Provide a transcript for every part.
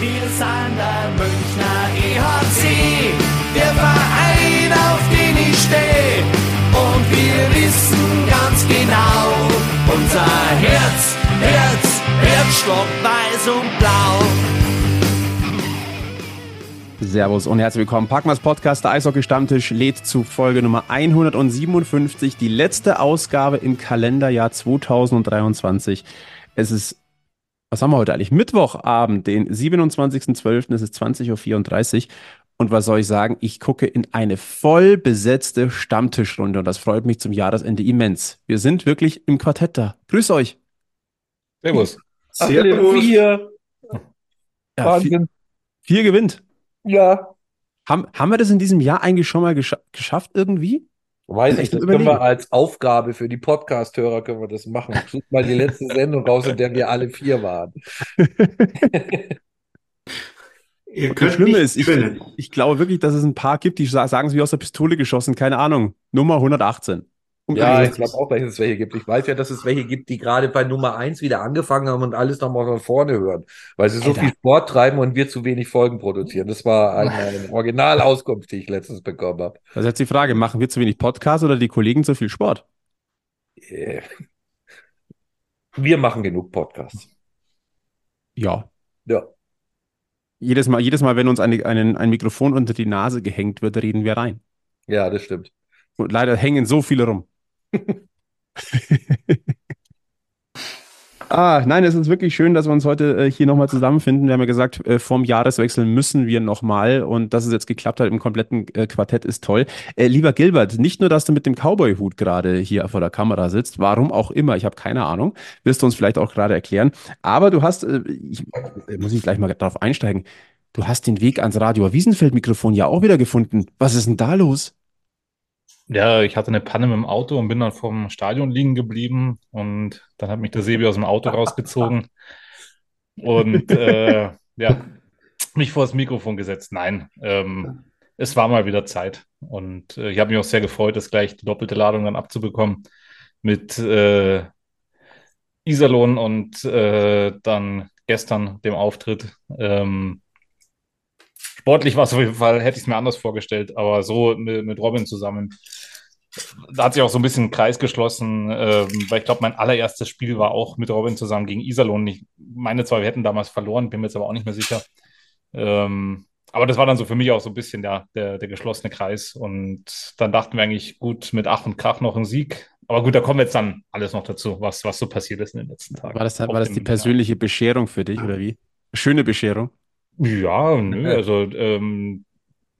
Wir sind der Münchner EHC, der Verein, auf den ich stehe. Und wir wissen ganz genau, unser Herz, Herz, Herzstock weiß und blau. Servus und herzlich willkommen. Packmas Podcast, der Eishockey-Stammtisch lädt zu Folge Nummer 157, die letzte Ausgabe im Kalenderjahr 2023. Es ist, was haben wir heute eigentlich? Mittwochabend, den 27.12., es ist 20.34 Uhr. Und was soll ich sagen? Ich gucke in eine voll besetzte Stammtischrunde und das freut mich zum Jahresende immens. Wir sind wirklich im Quartett da. Grüß euch. Servus. Servus. Vier. Ja, Wahnsinn. vier, vier gewinnt. Ja. Haben, haben wir das in diesem Jahr eigentlich schon mal gescha geschafft irgendwie? Weiß ich, das können wir als Aufgabe für die Podcast-Hörer können wir das machen. Sucht mal die letzte Sendung raus, in der wir alle vier waren. Ihr Das Schlimme nicht ist, ich, ich glaube wirklich, dass es ein paar gibt, die sa- sagen es wie aus der Pistole geschossen, keine Ahnung. Nummer 118. Um Ja, ich glaube auch, dass es welche gibt. Ich weiß ja, dass es welche gibt, die gerade bei Nummer eins wieder angefangen haben und alles nochmal von vorne hören, weil sie so Alter. viel Sport treiben und wir zu wenig Folgen produzieren. Das war eine, eine Originalauskunft, die ich letztens bekommen habe. Ist jetzt die Frage, machen wir zu wenig Podcast oder die Kollegen zu viel Sport? Äh, Wir machen genug Podcasts. Ja. Ja. Jedes Mal, jedes Mal, wenn uns eine, einen, ein Mikrofon unter die Nase gehängt wird, reden wir rein. Ja, das stimmt. Und leider hängen so viele rum. ah, nein, es ist wirklich schön, dass wir uns heute äh, hier nochmal zusammenfinden. Wir haben ja gesagt, äh, vorm Jahreswechsel müssen wir nochmal und dass es jetzt geklappt hat im kompletten äh, Quartett ist toll. Äh, lieber Gilbert, nicht nur, dass du mit dem Cowboy-Hut gerade hier vor der Kamera sitzt, warum auch immer, ich habe keine Ahnung, wirst du uns vielleicht auch gerade erklären, aber du hast, äh, ich, äh, muss ich gleich mal darauf einsteigen, du hast den Weg ans Radio Wiesenfeld-Mikrofon ja auch wieder gefunden. Was ist denn da los? Ja, ich hatte eine Panne mit dem Auto und bin dann vom Stadion liegen geblieben und dann hat mich der Sebi aus dem Auto rausgezogen und äh, ja, mich vor das Mikrofon gesetzt. Nein, ähm, es war mal wieder Zeit und äh, ich habe mich auch sehr gefreut, das gleich die doppelte Ladung dann abzubekommen mit äh, Iserlohn und äh, dann gestern dem Auftritt. Ähm, sportlich war es auf jeden Fall, hätte ich es mir anders vorgestellt, aber so mit, mit Robin zusammen da hat sich auch so ein bisschen ein Kreis geschlossen, ähm, weil ich glaube, mein allererstes Spiel war auch mit Robin zusammen gegen Iserlohn. Ich meine zwar, wir hätten damals verloren, bin mir jetzt aber auch nicht mehr sicher. Ähm, aber das war dann so für mich auch so ein bisschen der, der, der geschlossene Kreis. Und dann dachten wir eigentlich, gut, mit Ach und Krach noch ein Sieg. Aber gut, da kommen jetzt dann alles noch dazu, was, was so passiert ist in den letzten Tagen. War das, war das die persönliche Bescherung für dich, oder wie? Schöne Bescherung. Ja, nö, also ähm,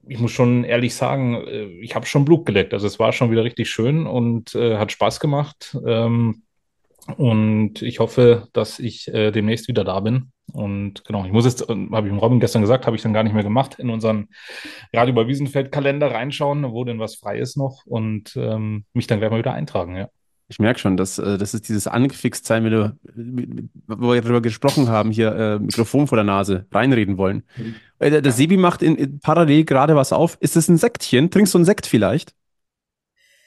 ich muss schon ehrlich sagen, äh, ich habe schon Blut geleckt. Also es war schon wieder richtig schön und äh, hat Spaß gemacht. Ähm, und ich hoffe, dass ich äh, demnächst wieder da bin. Und genau, ich muss jetzt, äh, habe ich dem Robin gestern gesagt, habe ich dann gar nicht mehr gemacht, in unseren Radio über Wiesenfeld-Kalender reinschauen, wo denn was frei ist noch und ähm, mich dann gleich mal wieder eintragen, ja. Ich merke schon, dass äh, das ist dieses angefixt sein, wenn du, wo wir darüber gesprochen haben, hier äh, Mikrofon vor der Nase, reinreden wollen. Äh, der, der Sebi macht in, in parallel gerade was auf. Ist das ein Sektchen? Trinkst du einen Sekt vielleicht?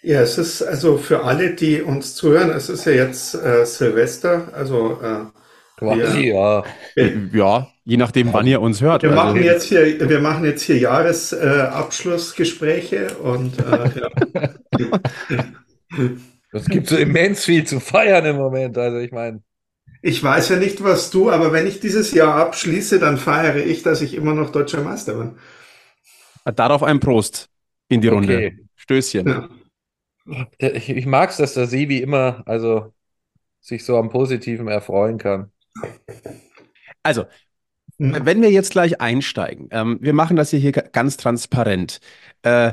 Ja, es ist also für alle, die uns zuhören, es ist ja jetzt äh, Silvester, also äh, Quasi, ja. wir, Ja, je nachdem, wann ihr uns hört. wir Also, machen jetzt hier, wir machen jetzt hier Jahresabschlussgespräche äh, und äh, ja. Es gibt so immens viel zu feiern im Moment. Also ich meine, ich weiß ja nicht, was du, aber wenn ich dieses Jahr abschließe, dann feiere ich, dass ich immer noch deutscher Meister bin. darauf ein Prost in die Runde. Okay. Stößchen. Ja. ich, ich mag es, dass der Sebi immer, also sich so am Positiven erfreuen kann. Also, Hm. wenn wir jetzt gleich einsteigen, ähm, wir machen das hier, hier ga- ganz transparent. Äh,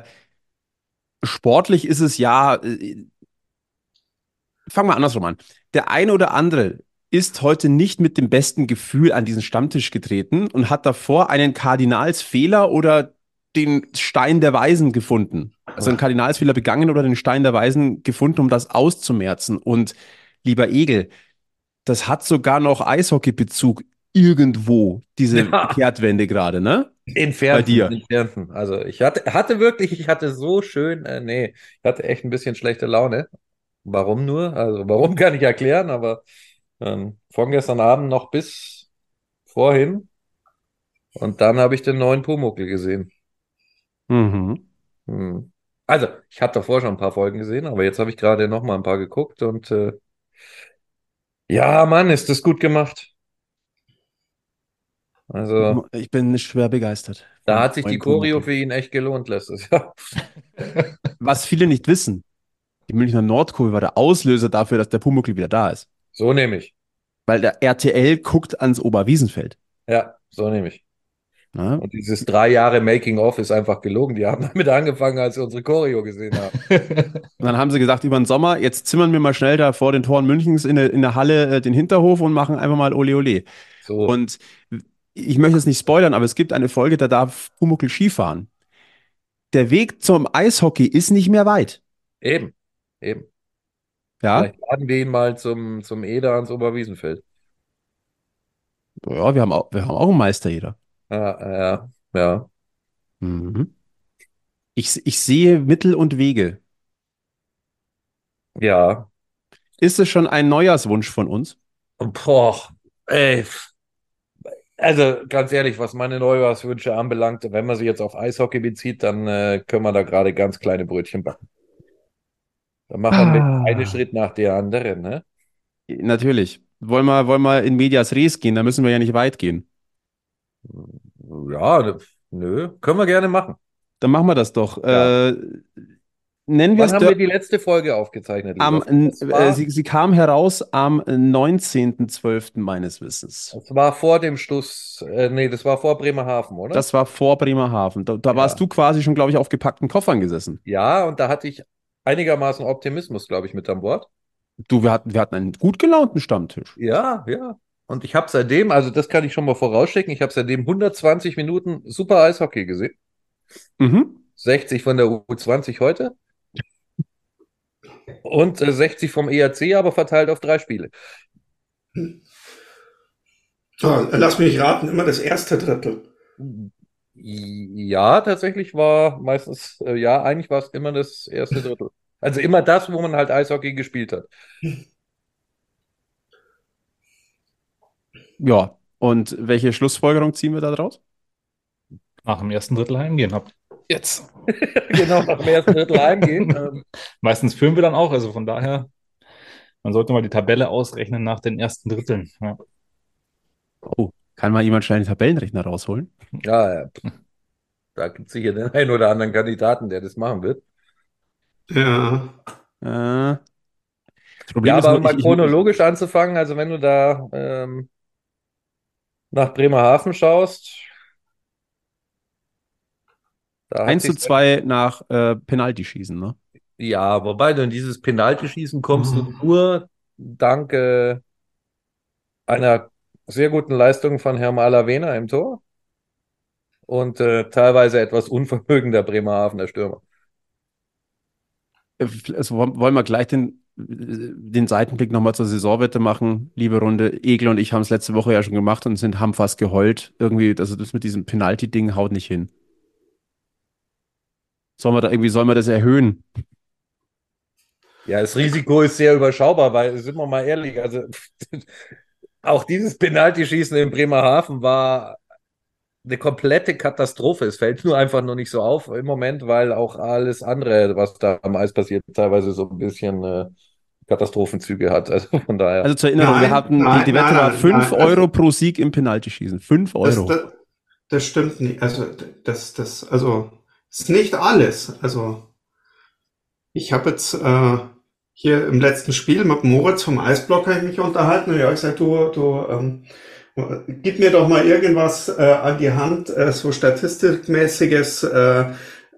sportlich ist es ja, äh, fangen wir andersrum an. Der eine oder andere ist heute nicht mit dem besten Gefühl an diesen Stammtisch getreten und hat davor einen Kardinalsfehler oder den Stein der Weisen gefunden. Also einen Kardinalsfehler begangen oder den Stein der Weisen gefunden, um das auszumerzen. Und lieber Egel, das hat sogar noch Eishockeybezug irgendwo, diese Ja. Kehrtwende gerade, ne? Entfernten, Bei dir. entfernten. Also ich hatte, hatte wirklich, ich hatte so schön, äh, nee, ich hatte echt ein bisschen schlechte Laune. Warum nur? Also warum kann ich erklären, aber ähm, von gestern Abend noch bis vorhin Und dann habe ich den neuen Pumuckl gesehen. Mhm. Hm. Also, ich hatte davor schon ein paar Folgen gesehen, aber jetzt habe ich gerade noch mal ein paar geguckt und äh, ja, Mann, ist das gut gemacht. Also, Ich bin schwer begeistert. da hat sich die Choreo für ihn echt gelohnt, letztes Jahr. Was viele nicht wissen, die Münchner Nordkurve war der Auslöser dafür, dass der Pumuckl wieder da ist. So nehme ich. Weil der RTL guckt ans Oberwiesenfeld. Ja, so nehme ich. Ja? Und dieses drei Jahre Making-of ist einfach gelogen. Die haben damit angefangen, als sie unsere Choreo gesehen haben. Und dann haben sie gesagt, über den Sommer, jetzt zimmern wir mal schnell da vor den Toren Münchens in der, in der Halle äh, den Hinterhof und machen einfach mal Ole Ole. So. Und ich möchte es nicht spoilern, aber es gibt eine Folge, da darf Pumuckl Skifahren. Der Weg zum Eishockey ist nicht mehr weit. Eben, eben. Ja, Vielleicht laden wir ihn mal zum, zum Eder ans Oberwiesenfeld. ja wir, haben auch, wir haben auch einen Meister jeder. Ja, ja, ja. Mhm. Ich, ich sehe Mittel und Wege. Ja. Ist es schon ein Neujahrswunsch von uns? Boah, ey. Also ganz ehrlich, was meine Neujahrswünsche anbelangt, wenn man sie jetzt auf Eishockey bezieht, dann äh, können wir da gerade ganz kleine Brötchen backen. Dann machen wir Ah. einen Schritt nach der anderen, ne? Natürlich. Wollen wir, wollen wir in Medias Res gehen? Da müssen wir ja nicht weit gehen. Ja, ne- nö, können wir gerne machen. Dann machen wir das doch. Ja. Äh, nennen wir Wann es haben wir die letzte Folge aufgezeichnet, am, äh, sie, sie kam heraus am 19.12. meines Wissens. das war vor dem Schluss, äh, nee, das war vor Bremerhaven, oder? Das war vor Bremerhaven. Da, da warst Ja. du quasi schon, glaube ich, auf gepackten Koffern gesessen. Ja, und da hatte ich einigermaßen Optimismus, glaube ich, mit an Bord. Du, wir hatten, wir hatten einen gut gelaunten Stammtisch. Ja, ja. Und ich habe seitdem, also das kann ich schon mal vorausschicken, ich habe seitdem 120 Minuten super Eishockey gesehen. Mhm. 60 von der U20 heute. Und äh, 60 vom ERC, aber verteilt auf drei Spiele. Ah, lass mich raten, immer das erste Drittel. Ja, tatsächlich war meistens, äh, ja, eigentlich war es immer das erste Drittel. Also immer das, wo man halt Eishockey gespielt hat. Ja. Und welche Schlussfolgerung ziehen wir da draus? Nach dem ersten Drittel heimgehen habt. Jetzt. Genau, nach dem ersten Drittel heimgehen. Ähm, Meistens führen wir dann auch, also von daher, man sollte mal die Tabelle ausrechnen nach den ersten Dritteln. Ja. Oh, kann mal jemand schnell den Tabellenrechner rausholen? ja, ja. Da gibt es sicher den einen oder anderen Kandidaten, der das machen wird. Ja. Äh, das Problem Ja, ist aber nur, um mal ich, ich, chronologisch anzufangen, also wenn du da ähm, nach Bremerhaven schaust, da hat 1 zu sich's- 2 nach äh, Penaltyschießen, ne? Ja, wobei du in dieses Penaltyschießen kommst du Mhm. nur dank äh, einer sehr guten Leistung von Herrn Malavena im Tor und äh, teilweise etwas unvermögender Bremerhavener Stürmer. Also wollen wollen wir gleich den, den Seitenblick nochmal zur Saisonwette machen, liebe Runde. Egel und ich haben es letzte Woche ja schon gemacht und sind, haben fast geheult. Irgendwie, also das mit diesem Penalty-Ding haut nicht hin. Sollen wir da irgendwie, sollen wir das erhöhen? Ja, das Risiko ist sehr überschaubar, weil, sind wir mal ehrlich, also auch dieses Penaltyschießen in Bremerhaven war eine komplette Katastrophe. Es fällt nur einfach nur nicht so auf im Moment, weil auch alles andere, was da am Eis passiert, teilweise so ein bisschen äh, Katastrophenzüge hat. Also von daher. Also zur Erinnerung, wir Nein, hatten, die, nein, die Wette nein, war nein, 5 nein, also- Euro pro Sieg im Penaltyschießen. 5 Das, Euro. das, das stimmt nicht. Also, das, das, also, ist nicht alles. Also, ich habe jetzt äh, hier im letzten Spiel mit Moritz vom Eisblock habe ich mich unterhalten und ja, ich gesagt, du, du, ähm, gib mir doch mal irgendwas äh, an die Hand, äh, so statistikmäßiges, äh,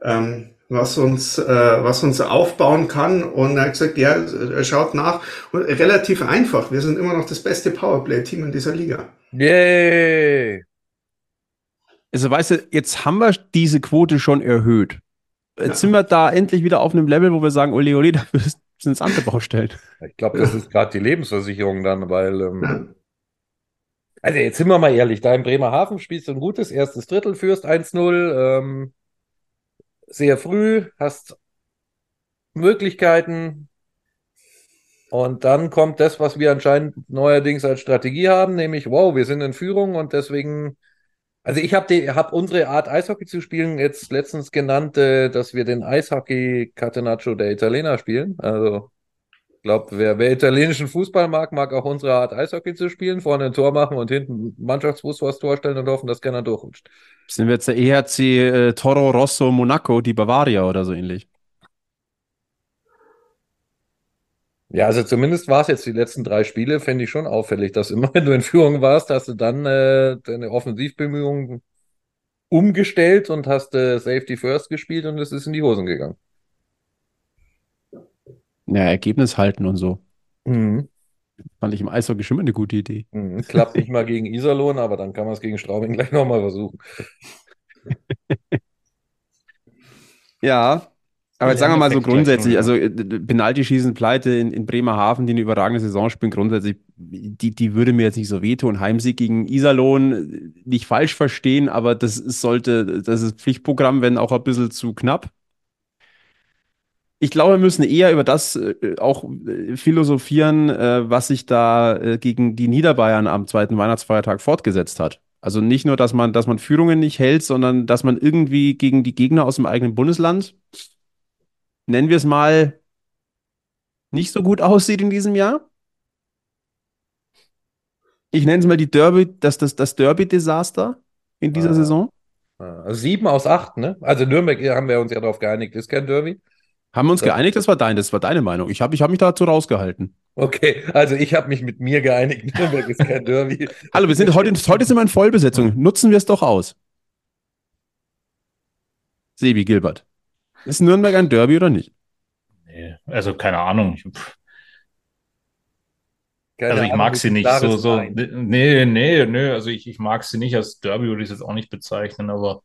ähm, was uns, äh, was uns aufbauen kann. Und er hat gesagt, ja, schaut nach. Und relativ einfach. Wir sind immer noch das beste Powerplay-Team in dieser Liga. Yay! Also weißt du, jetzt haben wir diese Quote schon erhöht. Jetzt Ja. sind wir da endlich wieder auf einem Level, wo wir sagen, ole, ole, dafür sind es andere Baustellen. Ich glaube, das ist gerade die Lebensversicherung dann, weil, ähm, Ja. Also jetzt sind wir mal ehrlich, da in Bremerhaven spielst du ein gutes erstes Drittel, führst 1-0, ähm, sehr früh, hast Möglichkeiten und dann kommt das, was wir anscheinend neuerdings als Strategie haben, nämlich, wow, wir sind in Führung und deswegen Also ich habe hab unsere Art Eishockey zu spielen jetzt letztens genannt, äh, dass wir den Eishockey Catenaccio der Italiener spielen. Also glaube, wer, wer italienischen Fußball mag, mag auch unsere Art Eishockey zu spielen. Vorne ein Tor machen und hinten Mannschaftsfuß vor das Tor stellen und hoffen, dass keiner durchrutscht. Sind wir jetzt der EHC äh, Toro Rosso Monaco, die Bavaria oder so ähnlich? Ja, also zumindest war es jetzt die letzten drei Spiele, fände ich schon auffällig, dass immer, wenn du in Führung warst, hast du dann äh, deine Offensivbemühungen umgestellt und hast äh, Safety First gespielt und es ist in die Hosen gegangen. Ja, Ergebnis halten und so. Mhm. Fand ich im Eishockey schon immer eine gute Idee. Mhm. Klappt nicht mal gegen Iserlohn, aber dann kann man es gegen Straubing gleich nochmal versuchen. Ja, aber jetzt sagen wir mal so grundsätzlich, also äh, Penaltyschießen, Pleite in, in Bremerhaven, die eine überragende Saison spielen, grundsätzlich, die, die würde mir jetzt nicht so wehtun. Heimsieg gegen Iserlohn, äh, nicht falsch verstehen, aber das ist, sollte, das ist Pflichtprogramm, wenn auch ein bisschen zu knapp. Ich glaube, wir müssen eher über das äh, auch äh, philosophieren, äh, was sich da äh, gegen die Niederbayern am zweiten Weihnachtsfeiertag fortgesetzt hat. Also nicht nur, dass man, dass man Führungen nicht hält, sondern dass man irgendwie gegen die Gegner aus dem eigenen Bundesland, nennen wir es mal, nicht so gut aussieht in diesem Jahr. Ich nenne es mal die Derby, das, das, das Derby-Desaster in dieser Ah. Saison. Also sieben aus acht, ne? Also Nürnberg haben wir uns ja darauf geeinigt, ist kein Derby. Haben wir uns geeinigt? Das war dein, das war deine Meinung. Ich habe ich hab mich dazu rausgehalten. Okay, also ich habe mich mit mir geeinigt, Nürnberg ist kein Derby. Hallo, wir sind heute, heute sind wir in Vollbesetzung. Nutzen wir es doch aus. Sebi Gilbert. Ist Nürnberg ein Derby oder nicht? Nee, also keine Ahnung. Ich, Keine also ich Ahnung, mag sie nicht so, so. Nein. Nee, nee, nee. Also ich, ich mag sie nicht. Als Derby würde ich es jetzt auch nicht bezeichnen, aber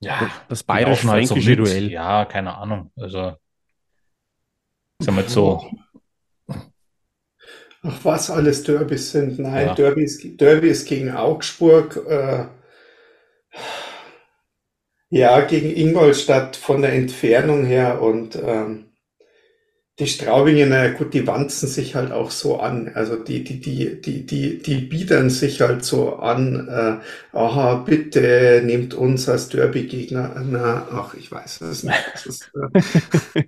ja, Das bayerisch-fränkische. Duell. Ja, keine Ahnung. Also ist ja mit so. Ach, was alles Derbys sind. Nein, Ja. Derby, ist, Derby ist gegen Augsburg. Äh, ja, gegen Ingolstadt von der Entfernung her und ähm, die Straubinger, na gut, die wanzen sich halt auch so an. Also die, die, die, die, die, die biedern sich halt so an. Äh, aha, bitte nehmt uns als Derby-Gegner. Na, ach, ich weiß es nicht. Das ist, äh,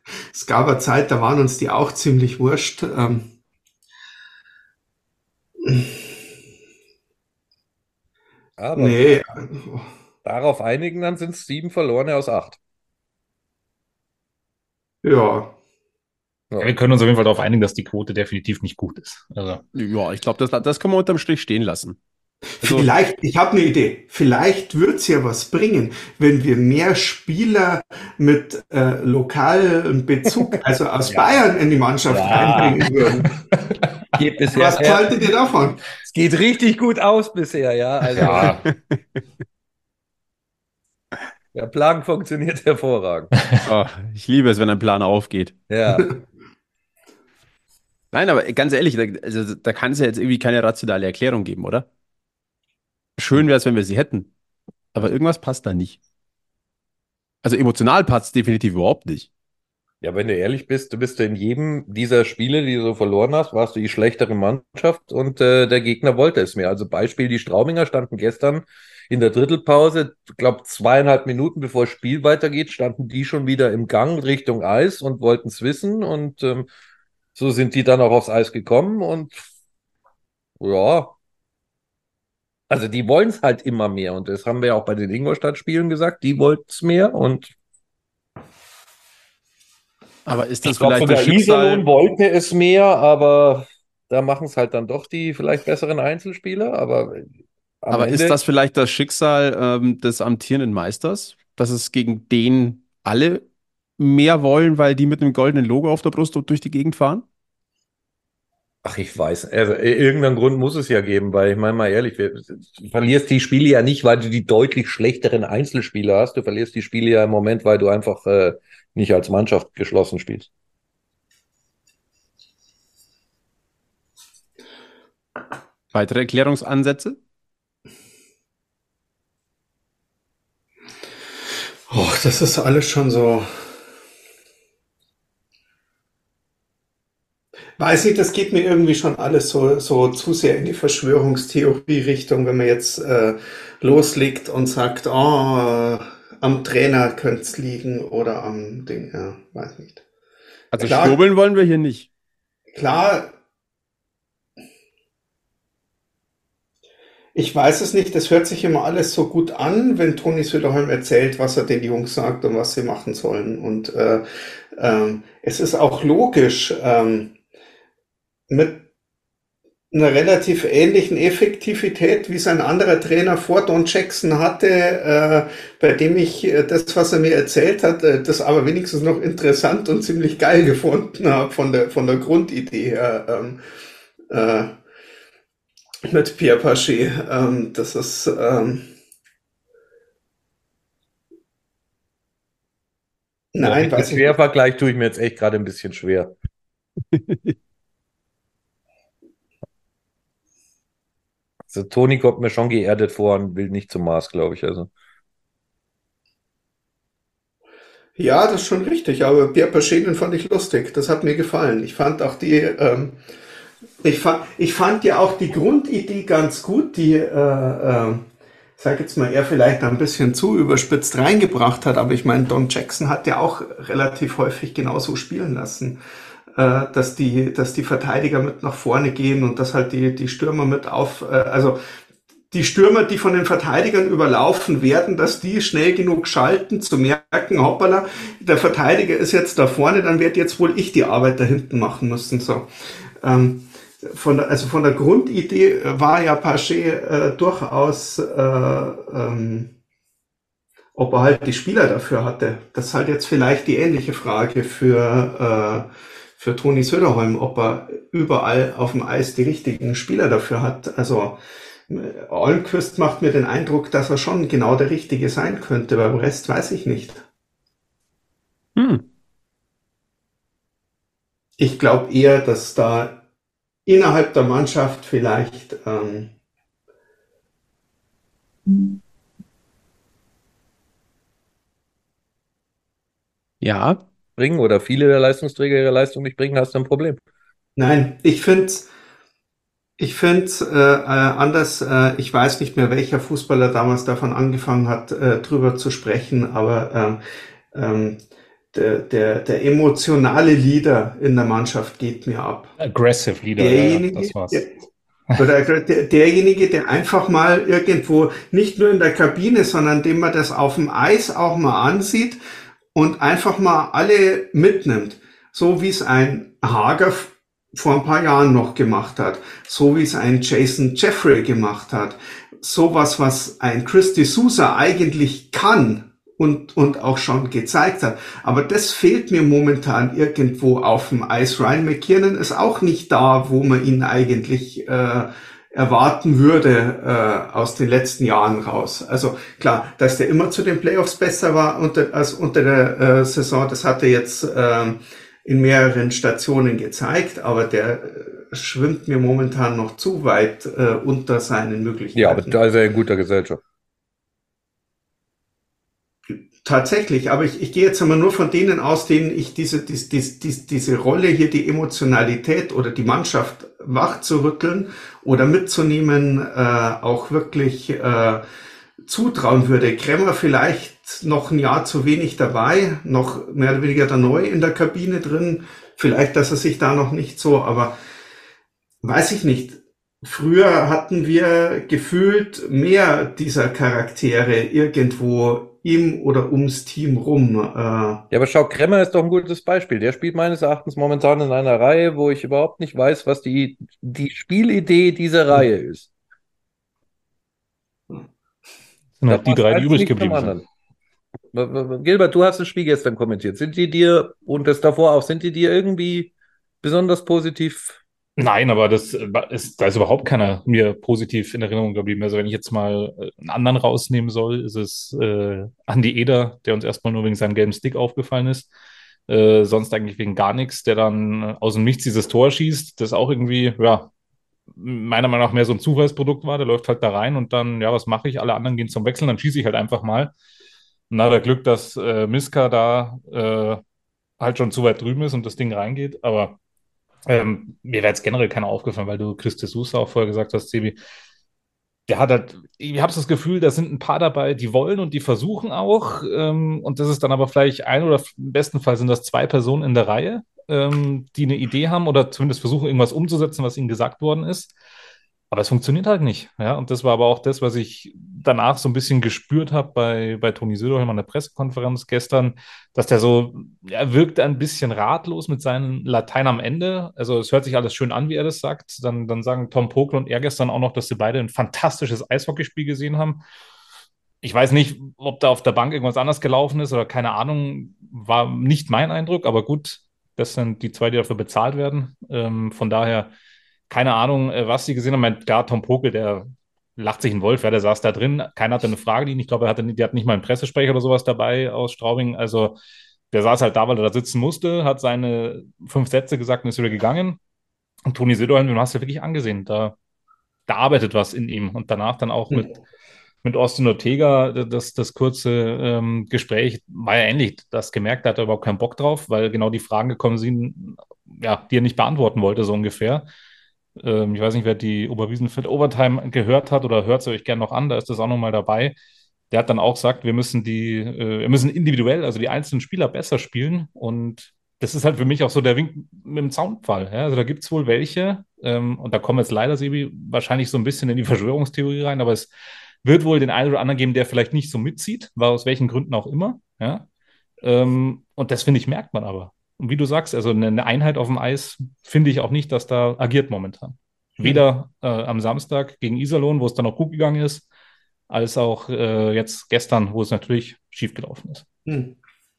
es gab eine Zeit, da waren uns die auch ziemlich wurscht. Ähm, Aber nee, darauf einigen, dann sind es sieben verlorene aus acht. Ja. Ja, wir können uns auf jeden Fall darauf einigen, dass die Quote definitiv nicht gut ist. Also Ja, ich glaube, das, das kann man unterm Strich stehen lassen. Also- Vielleicht, ich habe eine Idee. Vielleicht wird's ja was bringen, wenn wir mehr Spieler mit äh, lokalem Bezug, also aus Ja. Bayern, in die Mannschaft Ja. reinbringen würden. Geht bisher, Was haltet ihr davon? es geht richtig gut aus bisher, ja. Also ja, der Plan funktioniert hervorragend. Oh, ich liebe es, wenn ein Plan aufgeht. Ja. Nein, aber ganz ehrlich, da, also, da kann es ja jetzt irgendwie keine rationale Erklärung geben, oder? Schön wäre es, wenn wir sie hätten. Aber irgendwas passt da nicht. Also emotional passt es definitiv überhaupt nicht. Ja, wenn du ehrlich bist, du bist in jedem dieser Spiele, die du so verloren hast, warst du die schlechtere Mannschaft und äh, der Gegner wollte es mehr. Also Beispiel, die Straubinger standen gestern in der Drittelpause, glaube zweieinhalb Minuten bevor das Spiel weitergeht, standen die schon wieder im Gang Richtung Eis und wollten es wissen und ähm, so sind die dann auch aufs Eis gekommen und ja, also die wollen es halt immer mehr und das haben wir ja auch bei den Ingolstadt-Spielen gesagt, die wollten es mehr und Aber ist das ich vielleicht sogar das Schicksal? Iserlohn wollte es mehr, aber da machen es halt dann doch die vielleicht besseren Einzelspieler. Aber Aber ist Ende, das vielleicht das Schicksal ähm, des amtierenden Meisters, dass es gegen den alle mehr wollen, weil die mit einem goldenen Logo auf der Brust durch die Gegend fahren? ach, ich weiß, also irgendeinen Grund muss es ja geben, weil ich meine mal ehrlich, wir, du verlierst die Spiele ja nicht, weil du die deutlich schlechteren Einzelspieler hast. Du verlierst die Spiele ja im Moment, weil du einfach äh, nicht als Mannschaft geschlossen spielst. Weitere Erklärungsansätze? Oh, das ist alles schon so. Weiß nicht, das geht mir irgendwie schon alles so, so zu sehr in die Verschwörungstheorie-Richtung, wenn man jetzt äh, loslegt und sagt, oh, am Trainer könnte es liegen oder am Ding, ja, weiß nicht. Also Klar. schwurbeln wollen wir hier nicht. Klar, ich weiß es nicht, das hört sich immer alles so gut an, wenn Toni Söderholm erzählt, was er den Jungs sagt und was sie machen sollen. Und äh, ähm, es ist auch logisch, ähm, mit einer relativ ähnlichen Effektivität, wie es ein anderer Trainer vor Don Jackson hatte, äh, bei dem ich äh, das, was er mir erzählt hat, äh, das aber wenigstens noch interessant und ziemlich geil gefunden habe von der, von der Grundidee her. Ähm, äh, mit Pierre Paget. Ähm, das ist, ähm, nein, Mit weiß ich. Quervergleich tue ich mir jetzt echt gerade ein bisschen schwer. Also Toni kommt mir schon geerdet vor und will nicht zum Mars, glaube ich. Also. Ja, das ist schon richtig, aber Pierre den fand ich lustig. Das hat mir gefallen. Ich fand auch die, ähm, ich fand, ich fand ja auch die Grundidee ganz gut, die, äh, äh, sag jetzt mal, er vielleicht ein bisschen zu überspitzt reingebracht hat, aber ich meine, Don Jackson hat ja auch relativ häufig genauso spielen lassen, äh, dass die, dass die Verteidiger mit nach vorne gehen und dass halt die, die Stürmer mit auf, äh, also die Stürmer, die von den Verteidigern überlaufen werden, dass die schnell genug schalten, zu merken, hoppala, der Verteidiger ist jetzt da vorne, dann werde jetzt wohl ich die Arbeit da hinten machen müssen. So. Ähm, von der, also von der Grundidee war ja Paget äh, durchaus, äh, ähm, ob er halt die Spieler dafür hatte. Das ist halt jetzt vielleicht die ähnliche Frage für, äh, für Toni Söderholm, ob er überall auf dem Eis die richtigen Spieler dafür hat. Also Almquist macht mir den Eindruck, dass er schon genau der Richtige sein könnte, beim Rest weiß ich nicht. Hm. Ich glaube eher, dass da innerhalb der Mannschaft vielleicht ähm, Ja. Bringen oder viele der Leistungsträger ihre Leistung nicht bringen, hast du ein Problem. Nein, ich finde ich finde äh, äh, anders, äh, ich weiß nicht mehr, welcher Fußballer damals davon angefangen hat, äh, drüber zu sprechen, aber ähm, ähm, der, der, der emotionale Leader in der Mannschaft geht mir ab. Aggressive Leader, ja, Derjenige, das war's. der, oder der, derjenige, der einfach mal irgendwo, nicht nur in der Kabine, sondern dem man das auf dem Eis auch mal ansieht und einfach mal alle mitnimmt. So wie es ein Hager vor ein paar Jahren noch gemacht hat. So wie es ein Jason Jeffrey gemacht hat. Sowas, was ein Christy Sousa eigentlich kann und, und auch schon gezeigt hat. Aber das fehlt mir momentan irgendwo auf dem Eis. Ryan McKiernan ist auch nicht da, wo man ihn eigentlich äh, erwarten würde äh, aus den letzten Jahren raus. Also klar, dass der immer zu den Playoffs besser war unter, als unter der äh, Saison, das hat er jetzt ähm, in mehreren Stationen gezeigt, aber der äh, schwimmt mir momentan noch zu weit äh, unter seinen Möglichkeiten. Ja, aber da ist er in guter Gesellschaft. Tatsächlich, aber ich, ich gehe jetzt einmal nur von denen aus, denen ich diese, diese, diese, diese Rolle hier, die Emotionalität oder die Mannschaft wach zu rütteln oder mitzunehmen, äh, auch wirklich äh, zutrauen würde. Kremmer vielleicht noch ein Jahr zu wenig dabei, noch mehr oder weniger da neu in der Kabine drin. Vielleicht, dass er sich da noch nicht so, aber weiß ich nicht. Früher hatten wir gefühlt mehr dieser Charaktere irgendwo im oder ums Team rum. Äh, Ja, aber schau, Kremmer ist doch ein gutes Beispiel. Der spielt meines Erachtens momentan in einer Reihe, wo ich überhaupt nicht weiß, was die, die Spielidee dieser Reihe ist. Sind halt Da die drei, die übrig geblieben sind. Gilbert, du hast das Spiel gestern kommentiert. Sind die dir, und das davor auch, sind die dir irgendwie besonders positiv? Nein, aber das ist, da ist überhaupt keiner mir positiv in Erinnerung geblieben. Also wenn ich jetzt mal äh, einen anderen rausnehmen soll, ist es äh, Andi Eder, der uns erstmal nur wegen seinem gelben Stick aufgefallen ist. Äh, sonst eigentlich wegen gar nichts, der dann aus dem Nichts dieses Tor schießt, das auch irgendwie, ja, meiner Meinung nach mehr so ein Zufallsprodukt war. Der läuft halt da rein und dann, ja, was mache ich? Alle anderen gehen zum Wechseln, dann schieße ich halt einfach mal. Und da hat er Glück, dass äh, Miska da äh, halt schon zu weit drüben ist und das Ding reingeht. Aber Ähm, mir wäre jetzt generell keiner aufgefallen, weil du Chris de auch vorher gesagt hast, Sebi. Der hat halt, ich habe das Gefühl, da sind ein paar dabei, die wollen und die versuchen auch. Ähm, und das ist dann aber vielleicht ein oder im besten Fall sind das zwei Personen in der Reihe, ähm, die eine Idee haben oder zumindest versuchen, irgendwas umzusetzen, was ihnen gesagt worden ist. Aber es funktioniert halt nicht. Ja? Und das war aber auch das, was ich danach so ein bisschen gespürt habe bei, bei Toni Söderholm an der Pressekonferenz gestern, dass der so, er wirkt ein bisschen ratlos mit seinen Latein am Ende. Also es hört sich alles schön an, wie er das sagt. Dann, dann sagen Tom Pokel und er gestern auch noch, dass sie beide ein fantastisches Eishockeyspiel gesehen haben. Ich weiß nicht, ob da auf der Bank irgendwas anders gelaufen ist oder keine Ahnung, war nicht mein Eindruck, aber gut, das sind die zwei, die dafür bezahlt werden. Ähm, von daher keine Ahnung, äh, was sie gesehen haben. Mein, klar, Tom Pokel, der lacht sich ein Wolf, ja, der saß da drin. Keiner hatte eine Frage, die ich glaube, er hatte, der hat nicht mal einen Pressesprecher oder sowas dabei aus Straubing. Also der saß halt da, weil er da sitzen musste, hat seine fünf Sätze gesagt und ist wieder gegangen. Und Toni Söderholm, du hast ja wirklich angesehen, da, da arbeitet was in ihm. Und danach dann auch mit, mit Austin Ortega, das, das kurze ähm, Gespräch war ja ähnlich. Das gemerkt, da hat er überhaupt keinen Bock drauf, weil genau die Fragen gekommen sind, ja, die er nicht beantworten wollte, so ungefähr. Ähm, ich weiß nicht, wer die Oberwiesenfeld Overtime gehört hat oder hört es euch gerne noch an, da ist das auch nochmal dabei. Der hat dann auch gesagt, wir müssen die, äh, wir müssen individuell, also die einzelnen Spieler besser spielen. Und das ist halt für mich auch so der Wink mit dem Zaunpfahl. Ja? Also da gibt es wohl welche, ähm, und da kommen jetzt leider, Sebi, wahrscheinlich so ein bisschen in die Verschwörungstheorie rein, aber es wird wohl den einen oder anderen geben, der vielleicht nicht so mitzieht, war aus welchen Gründen auch immer. Ja? Ähm, und das finde ich, merkt man aber. Und wie du sagst, also eine Einheit auf dem Eis finde ich auch nicht, dass da agiert momentan. Weder äh, am Samstag gegen Iserlohn, wo es dann auch gut gegangen ist, als auch äh, jetzt gestern, wo es natürlich schiefgelaufen ist. Hm.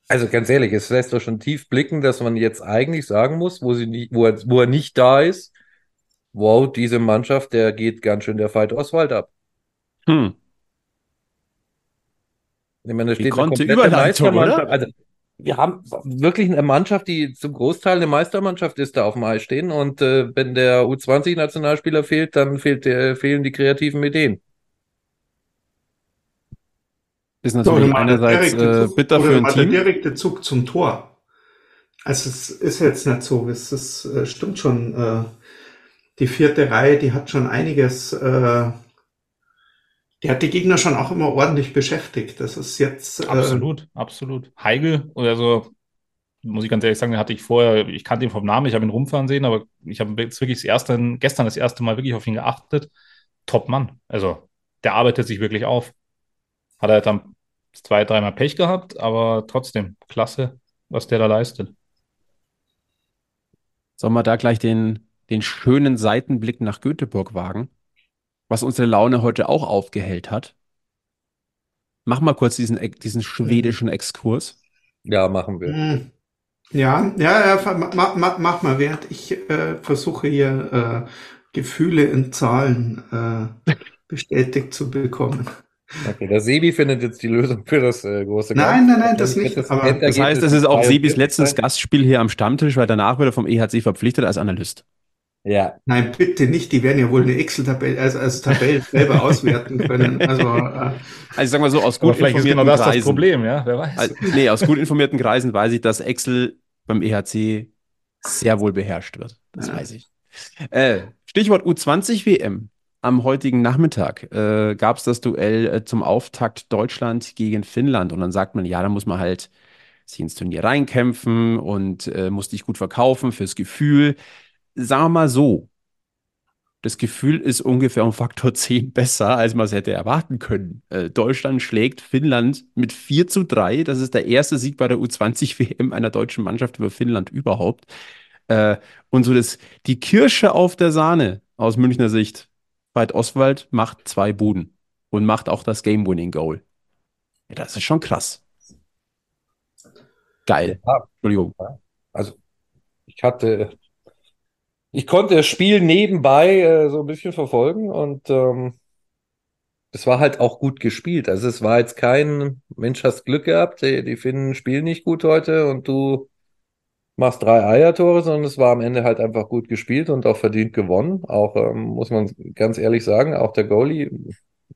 Also ganz ehrlich, es lässt doch schon tief blicken, dass man jetzt eigentlich sagen muss, wo, sie nicht, wo, er, wo er nicht da ist, wow, diese Mannschaft, der geht ganz schön der Fight Oswald ab. Hm. Ich meine, da steht Die konnte Überleitung, oder? Also, wir haben wirklich eine Mannschaft, die zum Großteil eine Meistermannschaft ist, da auf dem Eis stehen. Und äh, wenn der U20-Nationalspieler fehlt, dann fehlt der, fehlen die kreativen Ideen. Ist natürlich so, einerseits äh, bitter für ein Team. Der direkte Zug zum Tor. Also es ist jetzt nicht so, es ist, äh, stimmt schon. Äh, die vierte Reihe, die hat schon einiges äh, der hat die Gegner schon auch immer ordentlich beschäftigt. Das ist jetzt. Äh absolut, absolut. Heigel, also muss ich ganz ehrlich sagen, den hatte ich vorher, ich kannte ihn vom Namen, ich habe ihn rumfahren sehen, aber ich habe jetzt wirklich das erste, gestern das erste Mal wirklich auf ihn geachtet. Top Mann. Also, der arbeitet sich wirklich auf. Hat er dann zwei, dreimal Pech gehabt, aber trotzdem, klasse, was der da leistet. Sollen wir da gleich den, den schönen Seitenblick nach Göteborg wagen? Was unsere Laune heute auch aufgehellt hat. Mach mal kurz diesen, diesen schwedischen Exkurs. Ja, machen wir. Hm. Ja, ja, ja mach, mach, mach mal, während ich äh, versuche hier äh, Gefühle in Zahlen äh, bestätigt zu bekommen. Okay, der Sebi findet jetzt die Lösung für das äh, große Nein, Kampf. nein, nein, das nicht. Das, aber das heißt, das ist auch Sebis letztes Gastspiel hier am Stammtisch, weil danach wird er vom EHC verpflichtet als Analyst. Ja. Nein, bitte nicht. Die werden ja wohl eine Excel-Tabelle, also, also Tabelle selber auswerten können. Also, äh, also sagen wir so, aus gut informierten genau das Kreisen. Das Problem, ja, wer weiß. Also, nee, aus gut informierten Kreisen weiß ich, dass Excel beim EHC sehr wohl beherrscht wird. Das ja. weiß ich. Äh, Stichwort U20 WM. Am heutigen Nachmittag äh, gab es das Duell äh, zum Auftakt Deutschland gegen Finnland. Und dann sagt man, ja, da muss man halt sich ins Turnier reinkämpfen und äh, muss dich gut verkaufen fürs Gefühl sagen wir mal so, das Gefühl ist ungefähr um Faktor 10 besser, als man es hätte erwarten können. Äh, Deutschland schlägt Finnland mit 4 zu 3. Das ist der erste Sieg bei der U20-WM einer deutschen Mannschaft über Finnland überhaupt. Äh, und so das, die Kirsche auf der Sahne aus Münchner Sicht. Veit Oswald macht zwei Buden und macht auch das Game-Winning-Goal. Ja, das ist schon krass. Geil. Ja. Entschuldigung. Also, ich hatte ich konnte das Spiel nebenbei äh, so ein bisschen verfolgen und ähm, es war halt auch gut gespielt. Also es war jetzt kein Mensch hast Glück gehabt, die, die Finnen spielen nicht gut heute und du machst drei Eiertore, sondern es war am Ende halt einfach gut gespielt und auch verdient gewonnen. Auch ähm, muss man ganz ehrlich sagen, auch der Goalie,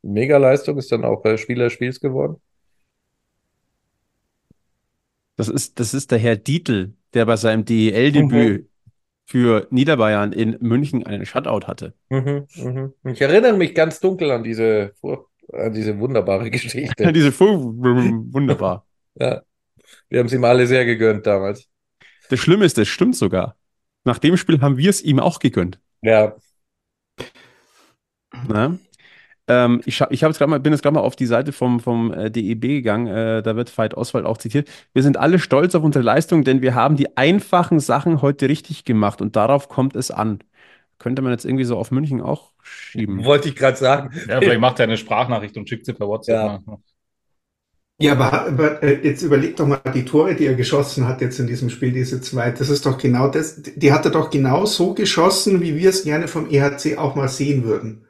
Mega-Leistung, ist dann auch äh, Spieler des Spiels geworden. Das ist, das ist der Herr Dietl, der bei seinem DEL-Debüt für Niederbayern in München einen Shutout hatte. Mhm, mhm. Ich erinnere mich ganz dunkel an diese, an diese wunderbare Geschichte. Diese Fu- wunderbar. Ja. Wir haben es ihm alle sehr gegönnt damals. Das Schlimme ist, das stimmt sogar. Nach dem Spiel haben wir es ihm auch gegönnt. Ja, Ne? Ähm, ich ich hab jetzt mal, bin jetzt gerade mal auf die Seite vom, vom äh, DEB gegangen. Äh, da wird Veit Oswald auch zitiert. Wir sind alle stolz auf unsere Leistung, denn wir haben die einfachen Sachen heute richtig gemacht und darauf kommt es an. Könnte man jetzt irgendwie so auf München auch schieben. wollte ich gerade sagen. Ja, vielleicht macht er eine Sprachnachricht und schickt sie per WhatsApp. Ja. mal. Ja, aber, aber äh, jetzt überleg doch mal die Tore, die er geschossen hat jetzt in diesem Spiel, diese zwei. Das ist doch genau das. Die hat er doch genau so geschossen, wie wir es gerne vom EHC auch mal sehen würden.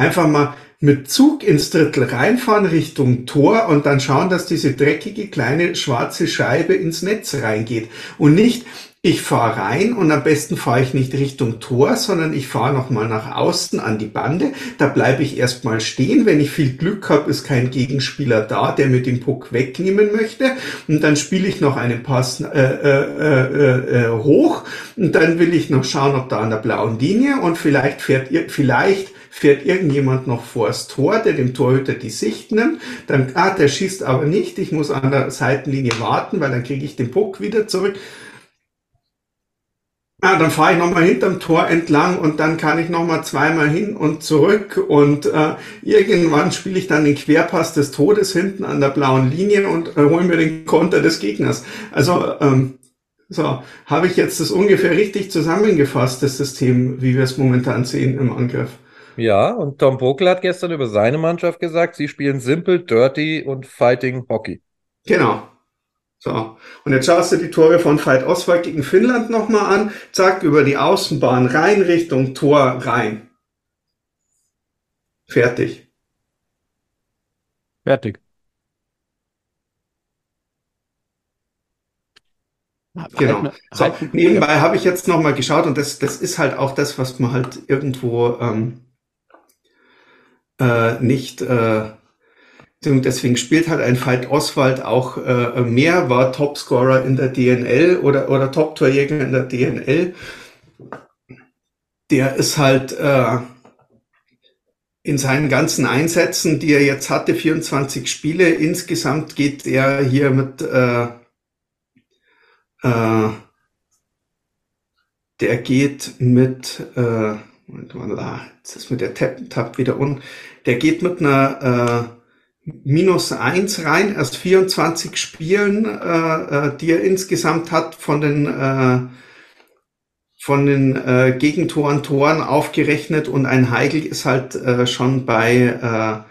Einfach mal mit Zug ins Drittel reinfahren Richtung Tor und dann schauen, dass diese dreckige kleine schwarze Scheibe ins Netz reingeht. Und nicht, ich fahre rein und am besten fahre ich nicht Richtung Tor, sondern ich fahre nochmal nach außen an die Bande. Da bleibe ich erstmal stehen. Wenn ich viel Glück habe, ist kein Gegenspieler da, der mir den Puck wegnehmen möchte. Und dann spiele ich noch einen Pass äh, äh, äh, äh, hoch. Und dann will ich noch schauen, ob da an der blauen Linie und vielleicht fährt ihr, vielleicht fährt irgendjemand noch vors Tor, der dem Torhüter die Sicht nimmt. Dann, ah, der schießt aber nicht. Ich muss an der Seitenlinie warten, weil dann kriege ich den Puck wieder zurück. Ah, dann fahre ich nochmal hinterm Tor entlang und dann kann ich nochmal zweimal hin und zurück und äh, irgendwann spiele ich dann den Querpass des Todes hinten an der blauen Linie und äh, hole mir den Konter des Gegners. Also ähm, so, habe ich jetzt das ungefähr richtig zusammengefasst, das System, wie wir es momentan sehen im Angriff. Ja, und Tom Pokel hat gestern über seine Mannschaft gesagt, sie spielen simpel, dirty und fighting Hockey. Genau. So, und jetzt schaust du die Tore von Veit Oswald gegen Finnland nochmal an. Zack, über die Außenbahn rein, Richtung Tor rein. Fertig. Fertig. Genau. So, nebenbei habe ich jetzt nochmal geschaut und das, das ist halt auch das, was man halt irgendwo ähm, äh, nicht, äh, deswegen spielt halt ein Veit Oswald auch äh, mehr, war Topscorer in der DNL oder, oder Top-Torjäger in der DNL. Der ist halt äh, in seinen ganzen Einsätzen, die er jetzt hatte, 24 Spiele, insgesamt geht er hier mit äh, äh, der geht mit, äh, Moment mal, ah, jetzt ist mit der Tab, Tab wieder un, der geht mit einer äh, minus eins rein, erst 24 Spielen, äh, äh, die er insgesamt hat von den äh, von den äh, Gegentoren, Toren aufgerechnet und ein Heigl ist halt äh, schon bei äh,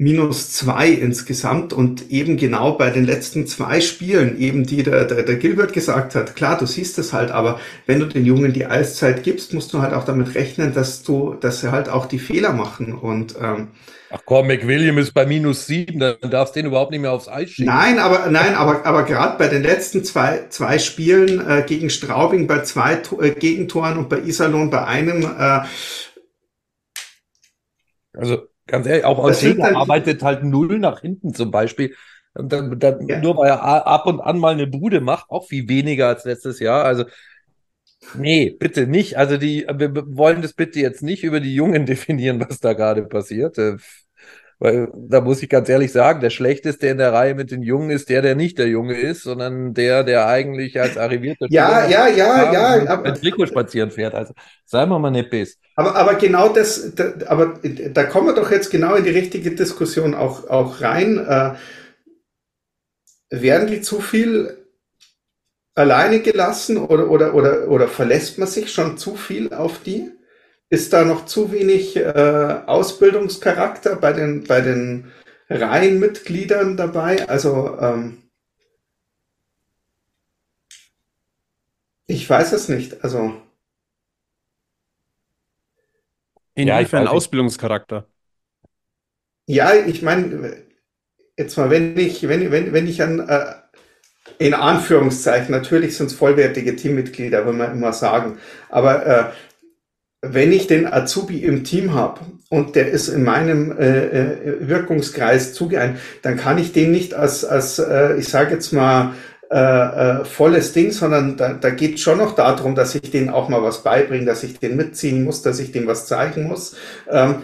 minus zwei insgesamt und eben genau bei den letzten zwei Spielen, eben die der, der, der Gilbert gesagt hat, klar, du siehst es halt, aber wenn du den Jungen die Eiszeit gibst, musst du halt auch damit rechnen, dass du, dass sie halt auch die Fehler machen und ähm, Ach komm, McWilliam ist bei minus sieben, dann darfst du den überhaupt nicht mehr aufs Eis schicken. Nein, aber nein, aber aber gerade bei den letzten zwei zwei Spielen äh, gegen Straubing bei zwei äh, Gegentoren und bei Iserlohn bei einem äh, Also ganz ehrlich, auch Ortega dann- arbeitet halt null nach hinten zum Beispiel. Und dann, dann, Ja. Nur weil er ab und an mal eine Bude macht, auch viel weniger als letztes Jahr. Also, nee, bitte nicht. Also die, wir wir wollen das bitte jetzt nicht über die Jungen definieren, was da gerade passiert. Weil da muss ich ganz ehrlich sagen, der Schlechteste in der Reihe mit den Jungen ist der, der nicht der Junge ist, sondern der, der eigentlich als arrivierter Ja, Spieler ja, ja, ja, mit Trikot spazieren fährt. Also, seien wir mal nicht best. Aber, aber genau das, da, aber da kommen wir doch jetzt genau in die richtige Diskussion auch, auch rein. Äh, werden die zu viel alleine gelassen oder, oder, oder, oder verlässt man sich schon zu viel auf die? Ist da noch zu wenig äh, Ausbildungscharakter bei den, bei den Reihenmitgliedern dabei? Also, ähm, ich weiß es nicht. Also, Ja, ich Inwiefern nicht. Ausbildungscharakter? Ja, ich meine, jetzt mal, wenn ich, wenn, wenn, wenn ich an, äh, in Anführungszeichen, natürlich sind es vollwertige Teammitglieder, will man immer sagen, aber äh, wenn ich den Azubi im Team habe und der ist in meinem äh, äh, Wirkungskreis zugeeignet, dann kann ich den nicht als, als äh, ich sage jetzt mal, äh, äh, volles Ding, sondern da, da geht schon noch darum, dass ich denen auch mal was beibringe, dass ich den mitziehen muss, dass ich dem was zeigen muss. Ähm,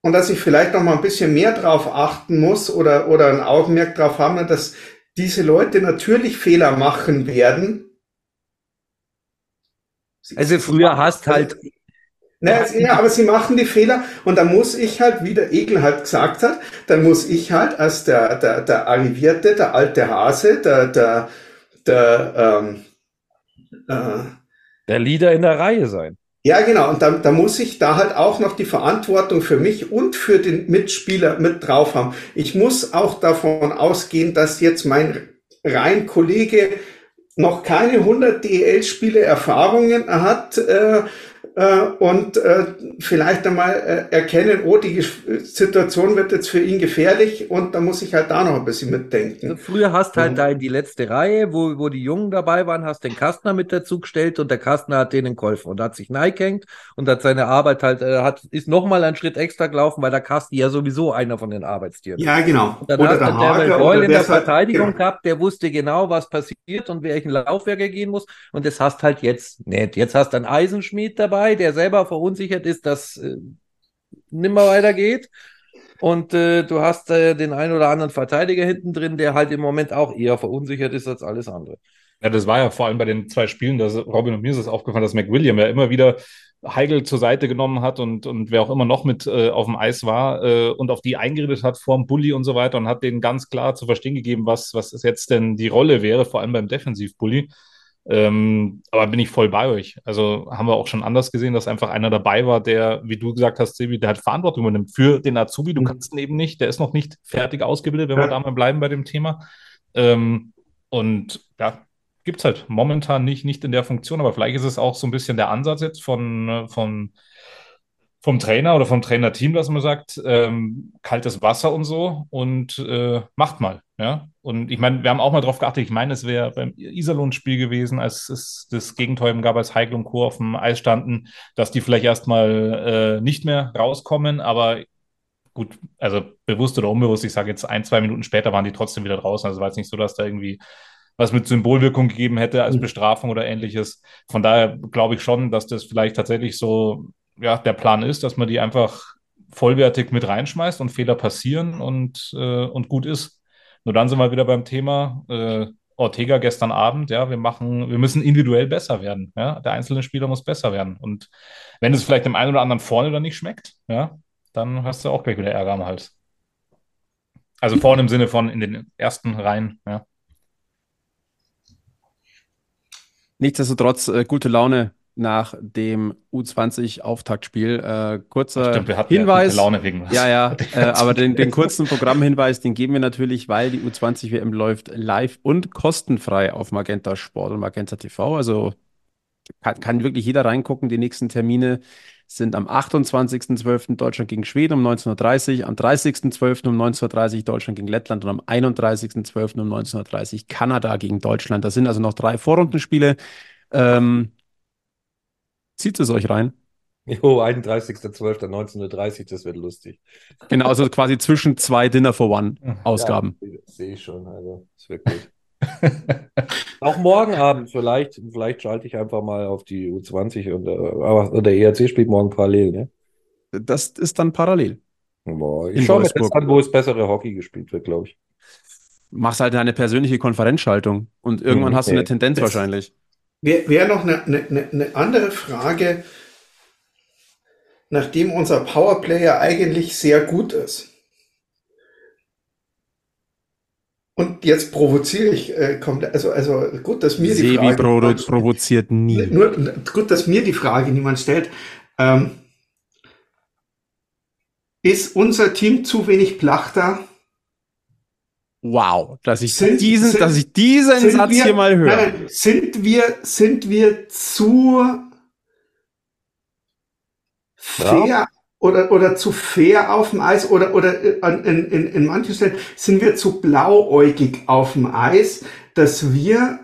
und dass ich vielleicht noch mal ein bisschen mehr drauf achten muss oder, oder ein Augenmerk drauf haben, dass diese Leute natürlich Fehler machen werden. Also früher hast halt naja, ja, aber sie machen die Fehler und da muss ich halt, wie der Egel halt gesagt hat, dann muss ich halt als der, der, der Arrivierte, der alte Hase, der, der, der, ähm, äh, der Leader in der Reihe sein. Ja, genau. Und da, da muss ich da halt auch noch die Verantwortung für mich und für den Mitspieler mit drauf haben. Ich muss auch davon ausgehen, dass jetzt mein rein Kollege noch keine 100 DEL-Spiele Erfahrungen hat, äh, äh, und äh, vielleicht einmal äh, erkennen, oh, die Situation wird jetzt für ihn gefährlich und da muss ich halt da noch ein bisschen mitdenken. Früher hast halt da in die letzte Reihe, wo, wo die Jungen dabei waren, hast den Kastner mit dazu gestellt und der Kastner hat denen geholfen und hat sich neigehängt und hat seine Arbeit halt, äh, hat, ist nochmal einen Schritt extra gelaufen, weil der Kastner ja sowieso einer von den Arbeitstieren Ja, genau. Und dann oder hast der, der Boyle in der Verteidigung halt, gehabt, der wusste genau, was passiert und welchen Laufwerk er gehen muss und das hast halt jetzt nicht. Jetzt hast du einen Eisenschmied dabei, dabei, der selber verunsichert ist, dass äh, nimmer weitergeht. Und äh, du hast äh, den einen oder anderen Verteidiger hinten drin, der halt im Moment auch eher verunsichert ist als alles andere. Ja, das war ja vor allem bei den zwei Spielen, dass Robin und mir ist es aufgefallen, dass McWilliam ja immer wieder Heigl zur Seite genommen hat und, und wer auch immer noch mit äh, auf dem Eis war äh, und auf die eingeredet hat vorm Bully und so weiter und hat denen ganz klar zu verstehen gegeben, was, was jetzt denn die Rolle wäre, vor allem beim Defensiv-Bully. Ähm, aber bin ich voll bei euch. Also haben wir auch schon anders gesehen, dass einfach einer dabei war, der, wie du gesagt hast, Sebi, der hat Verantwortung übernimmt für den Azubi. Du mhm. kannst ihn eben nicht, der ist noch nicht fertig ausgebildet, wenn ja. wir da mal bleiben bei dem Thema. Ähm, und ja, gibt es halt momentan nicht, nicht in der Funktion, aber vielleicht ist es auch so ein bisschen der Ansatz jetzt von, von vom Trainer oder vom Trainerteam, dass man sagt, ähm, kaltes Wasser und so und äh, macht mal. Ja? Und ich meine, wir haben auch mal drauf geachtet, ich meine, es wäre beim Iserlohn-Spiel gewesen, als es das Gegenteil gab, als Heigl und Co. auf dem Eis standen, dass die vielleicht erstmal äh, nicht mehr rauskommen, aber gut, also bewusst oder unbewusst, ich sage jetzt ein, zwei Minuten später waren die trotzdem wieder draußen. Also war es nicht so, dass da irgendwie was mit Symbolwirkung gegeben hätte als mhm. Bestrafung oder ähnliches. Von daher glaube ich schon, dass das vielleicht tatsächlich so ja, der Plan ist, dass man die einfach vollwertig mit reinschmeißt und Fehler passieren und, äh, und gut ist. Nur dann sind wir wieder beim Thema äh, Ortega gestern Abend, ja, wir machen, wir müssen individuell besser werden. Ja? Der einzelne Spieler muss besser werden. Und wenn es vielleicht dem einen oder anderen vorne dann nicht schmeckt, ja, dann hast du auch gleich wieder Ärger am Hals. Also vorne im Sinne von in den ersten Reihen, ja. Nichtsdestotrotz, äh, gute Laune nach dem U20-Auftaktspiel. Äh, kurzer Stimmt, Hinweis. Ja, Laune wegen was. Ja, ja, äh, aber den, den kurzen Programmhinweis, den geben wir natürlich, weil die U20-WM läuft live und kostenfrei auf Magenta Sport und Magenta TV. Also kann, kann wirklich jeder reingucken. Die nächsten Termine sind am 28.12. Deutschland gegen Schweden um 19.30 Uhr, am 30.12. um 19.30 Uhr Deutschland gegen Lettland und am 31.12. um 19.30 Uhr Kanada gegen Deutschland. Das sind also noch drei Vorrundenspiele. Ähm, Zieht es euch rein? Jo, 31.12.1930, das wird lustig. Genau, also quasi zwischen zwei Dinner for One Ausgaben. Ja, Sehe ich schon, also es wird gut. Auch morgen Abend, vielleicht, vielleicht schalte ich einfach mal auf die U20 und aber der ERC spielt morgen parallel, ne? Das ist dann parallel. Boah, ich schaue mir das an, wo es bessere Hockey gespielt wird, glaube ich. Machst halt eine persönliche Konferenzschaltung und irgendwann mhm, hast du eine Tendenz wahrscheinlich. Wäre wär noch eine, eine, eine andere Frage, nachdem unser Powerplayer eigentlich sehr gut ist. Und jetzt provoziere ich äh, komplett, also, also gut, dass mir Sebi die Frage. Provo provoziert nie. Nur, gut, dass mir die Frage niemand stellt. Ähm, ist unser Team zu wenig Plachter? Wow, dass ich sind, diesen, sind, dass ich diesen Satz wir, hier mal höre. Nein, sind wir, sind wir zu fair ja. oder, oder zu fair auf dem Eis oder, oder in, in, in manchen Stellen sind wir zu blauäugig auf dem Eis, dass wir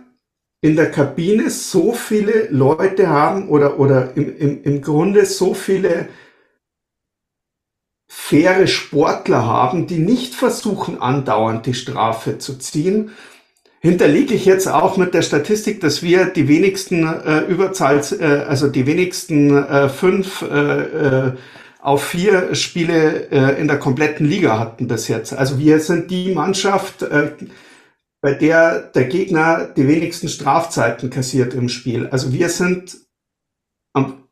in der Kabine so viele Leute haben oder, oder im, im, im Grunde so viele faire Sportler haben, die nicht versuchen, andauernd die Strafe zu ziehen. hinterlege ich jetzt auch mit der Statistik, dass wir die wenigsten äh, Überzahls, äh, also die wenigsten äh, fünf äh, äh, auf vier Spiele äh, in der kompletten Liga hatten bis jetzt. Also wir sind die Mannschaft, äh, bei der der Gegner die wenigsten Strafzeiten kassiert im Spiel. Also wir sind am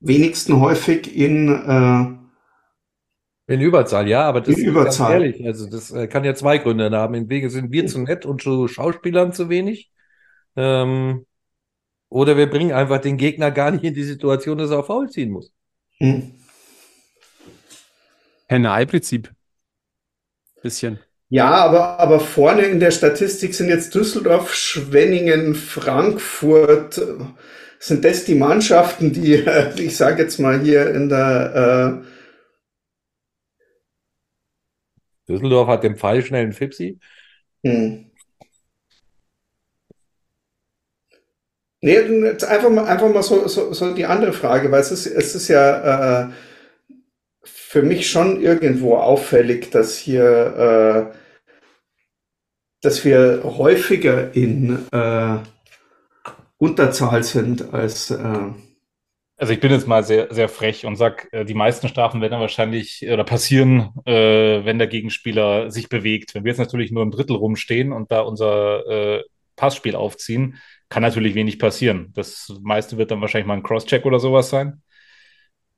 wenigsten häufig in äh, In Überzahl, ja, aber das In ist ganz Überzahl. ehrlich. Also das äh, kann ja zwei Gründe haben. Entweder sind wir zu nett und zu Schauspielern zu wenig. Ähm, oder wir bringen einfach den Gegner gar nicht in die Situation, dass er auf Foul ziehen muss. hm. Henne-Ei-Prinzip. Bisschen. Ja, aber, aber vorne in der Statistik sind jetzt Düsseldorf, Schwenningen, Frankfurt. äh, Sind das die Mannschaften, die, äh, ich sage jetzt mal hier in der, Düsseldorf hat den pfeilschnellen Fipsi. hm. Nee, jetzt einfach mal, einfach mal so, so, so die andere Frage, weil es ist, es ist ja äh, für mich schon irgendwo auffällig, dass hier, äh, dass wir häufiger in äh, Unterzahl sind als äh, Also ich bin jetzt mal sehr, sehr frech und sag, äh, die meisten Strafen werden dann wahrscheinlich oder passieren, äh, wenn der Gegenspieler sich bewegt. Wenn wir jetzt natürlich nur im Drittel rumstehen und da unser äh, Passspiel aufziehen, kann natürlich wenig passieren. Das meiste wird dann wahrscheinlich mal ein Crosscheck oder sowas sein.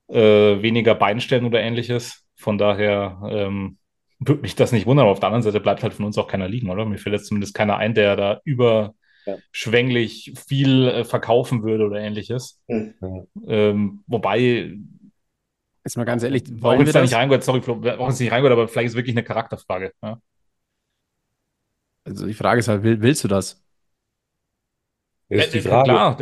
Äh, weniger Beinstellen oder ähnliches. Von daher ähm, würde mich das nicht wundern. Aber auf der anderen Seite bleibt halt von uns auch keiner liegen, oder? Mir fällt jetzt zumindest keiner ein, der da überschwänglich viel äh, verkaufen würde oder ähnliches. hm. Ähm, wobei, Jetzt mal ganz ehrlich, warum wollen wir jetzt da nicht reingehört, sorry, Flo, warum es nicht reingehört, aber vielleicht ist es wirklich eine Charakterfrage. Ja? Also die Frage ist halt, will, willst du das? Das ist die Frage. Klar,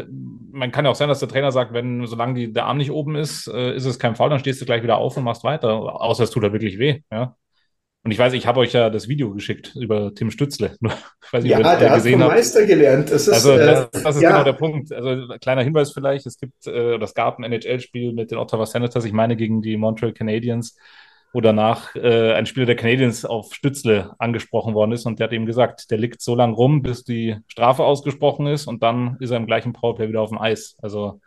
man kann ja auch sein, dass der Trainer sagt, wenn, solange die, der Arm nicht oben ist, äh, ist es kein Foul, dann stehst du gleich wieder auf und machst weiter. Außer es tut da wirklich weh. Ja? Und ich weiß, ich habe euch ja das Video geschickt über Tim Stützle. Ich weiß nicht, Ja, ob ihr das der hat gesehen vom habt. Meister gelernt. Das ist, Also äh, das, das ist ja. genau der Punkt. Also kleiner Hinweis vielleicht, es gibt, äh, oder es gab ein NHL-Spiel mit den Ottawa Senators, ich meine gegen die Montreal Canadiens, wo danach äh, ein Spieler der Canadiens auf Stützle angesprochen worden ist und der hat ihm gesagt, der liegt so lang rum, bis die Strafe ausgesprochen ist und dann ist er im gleichen Powerplay wieder auf dem Eis. Also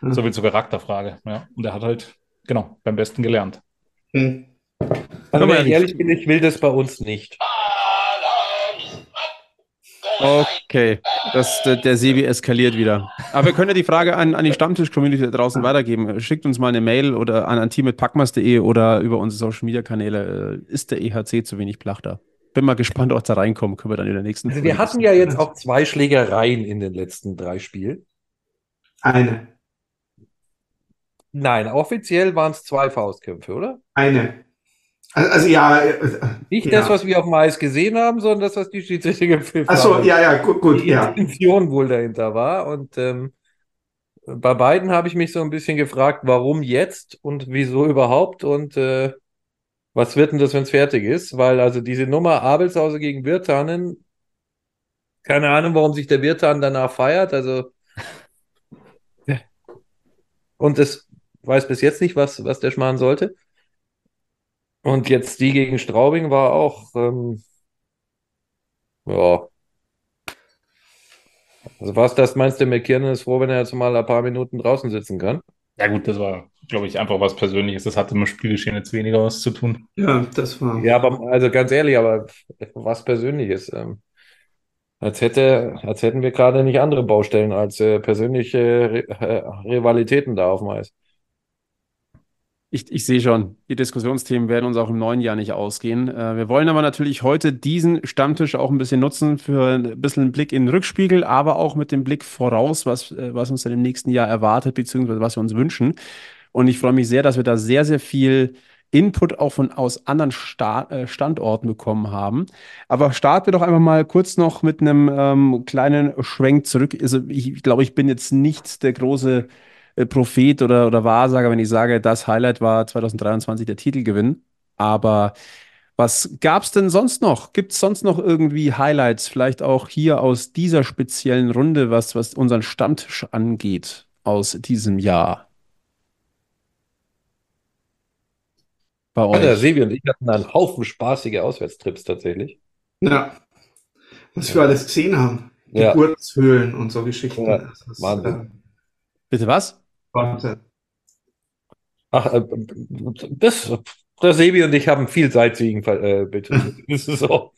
Hm. so viel zur Charakterfrage. Ja. Und er hat halt, genau, beim Besten gelernt. Hm. Also wenn ich ehrlich bin, ich will das bei uns nicht. Okay, das, der, der Sebi eskaliert wieder. Aber wir können ja die Frage an, an die Stammtisch-Community da draußen weitergeben. Schickt uns mal eine Mail oder an anteam.packmas.de oder über unsere Social-Media-Kanäle. Äh, Ist der EHC zu wenig Plachter? Bin mal gespannt, ob da reinkommen. Können wir dann in der nächsten Also wir Folge hatten ja jetzt auch zwei Schlägereien in den letzten drei Spielen. Eine. Nein, offiziell waren es zwei Faustkämpfe, oder? Eine. Also, also ja, äh, Nicht ja. das, was wir auf dem Eis gesehen haben, sondern das, was die Schiedsrichter gepfiffen Achso, haben. ja, ja, gut, gut, die ja. Intention wohl dahinter war. Und ähm, bei beiden habe ich mich so ein bisschen gefragt, warum jetzt und wieso überhaupt und äh, was wird denn das, wenn es fertig ist? Weil also diese Nummer Abelshauser gegen Wirtanen, keine Ahnung, warum sich der Wirtan danach feiert. Also und es weiß bis jetzt nicht, was, was der Schmarrn sollte. Und jetzt die gegen Straubing war auch, ähm, ja. Also was das meinst du, McKiernan ist froh, wenn er jetzt mal ein paar Minuten draußen sitzen kann? Ja gut, das war, glaube ich, einfach was Persönliches. Das hatte mit dem Spielgeschehen jetzt weniger was zu tun. Ja, das war. Ja, aber also ganz ehrlich, aber was Persönliches. Ähm, als hätte, als hätten wir gerade nicht andere Baustellen als äh, persönliche Ri- äh, Rivalitäten da auf dem Eis. Ich, ich sehe schon, die Diskussionsthemen werden uns auch im neuen Jahr nicht ausgehen. Äh, wir wollen aber natürlich heute diesen Stammtisch auch ein bisschen nutzen für ein bisschen einen Blick in den Rückspiegel, aber auch mit dem Blick voraus, was, äh, was uns dann im nächsten Jahr erwartet, beziehungsweise was wir uns wünschen. Und ich freue mich sehr, dass wir da sehr, sehr viel Input auch von aus anderen Sta äh, Standorten bekommen haben. Aber starten wir doch einfach mal kurz noch mit einem ähm, kleinen Schwenk zurück. Also ich, ich glaube, ich bin jetzt nicht der große Prophet oder, oder Wahrsager, wenn ich sage, das Highlight war 2023 der Titelgewinn. Aber was gab es denn sonst noch? Gibt es sonst noch irgendwie Highlights, vielleicht auch hier aus dieser speziellen Runde, was, was unseren Stammtisch angeht aus diesem Jahr? Bei Ja, der euch. Sebi und ich hatten einen Haufen spaßige Auswärtstrips tatsächlich. Ja. was wir alles gesehen haben. Ja. Geburtshöhlen und so Geschichten. Ja, Das ist, Wahnsinn. Bitte was? Wahnsinn. Ach, äh, das, der Sebi und ich haben viel Sightseeing äh. Das so.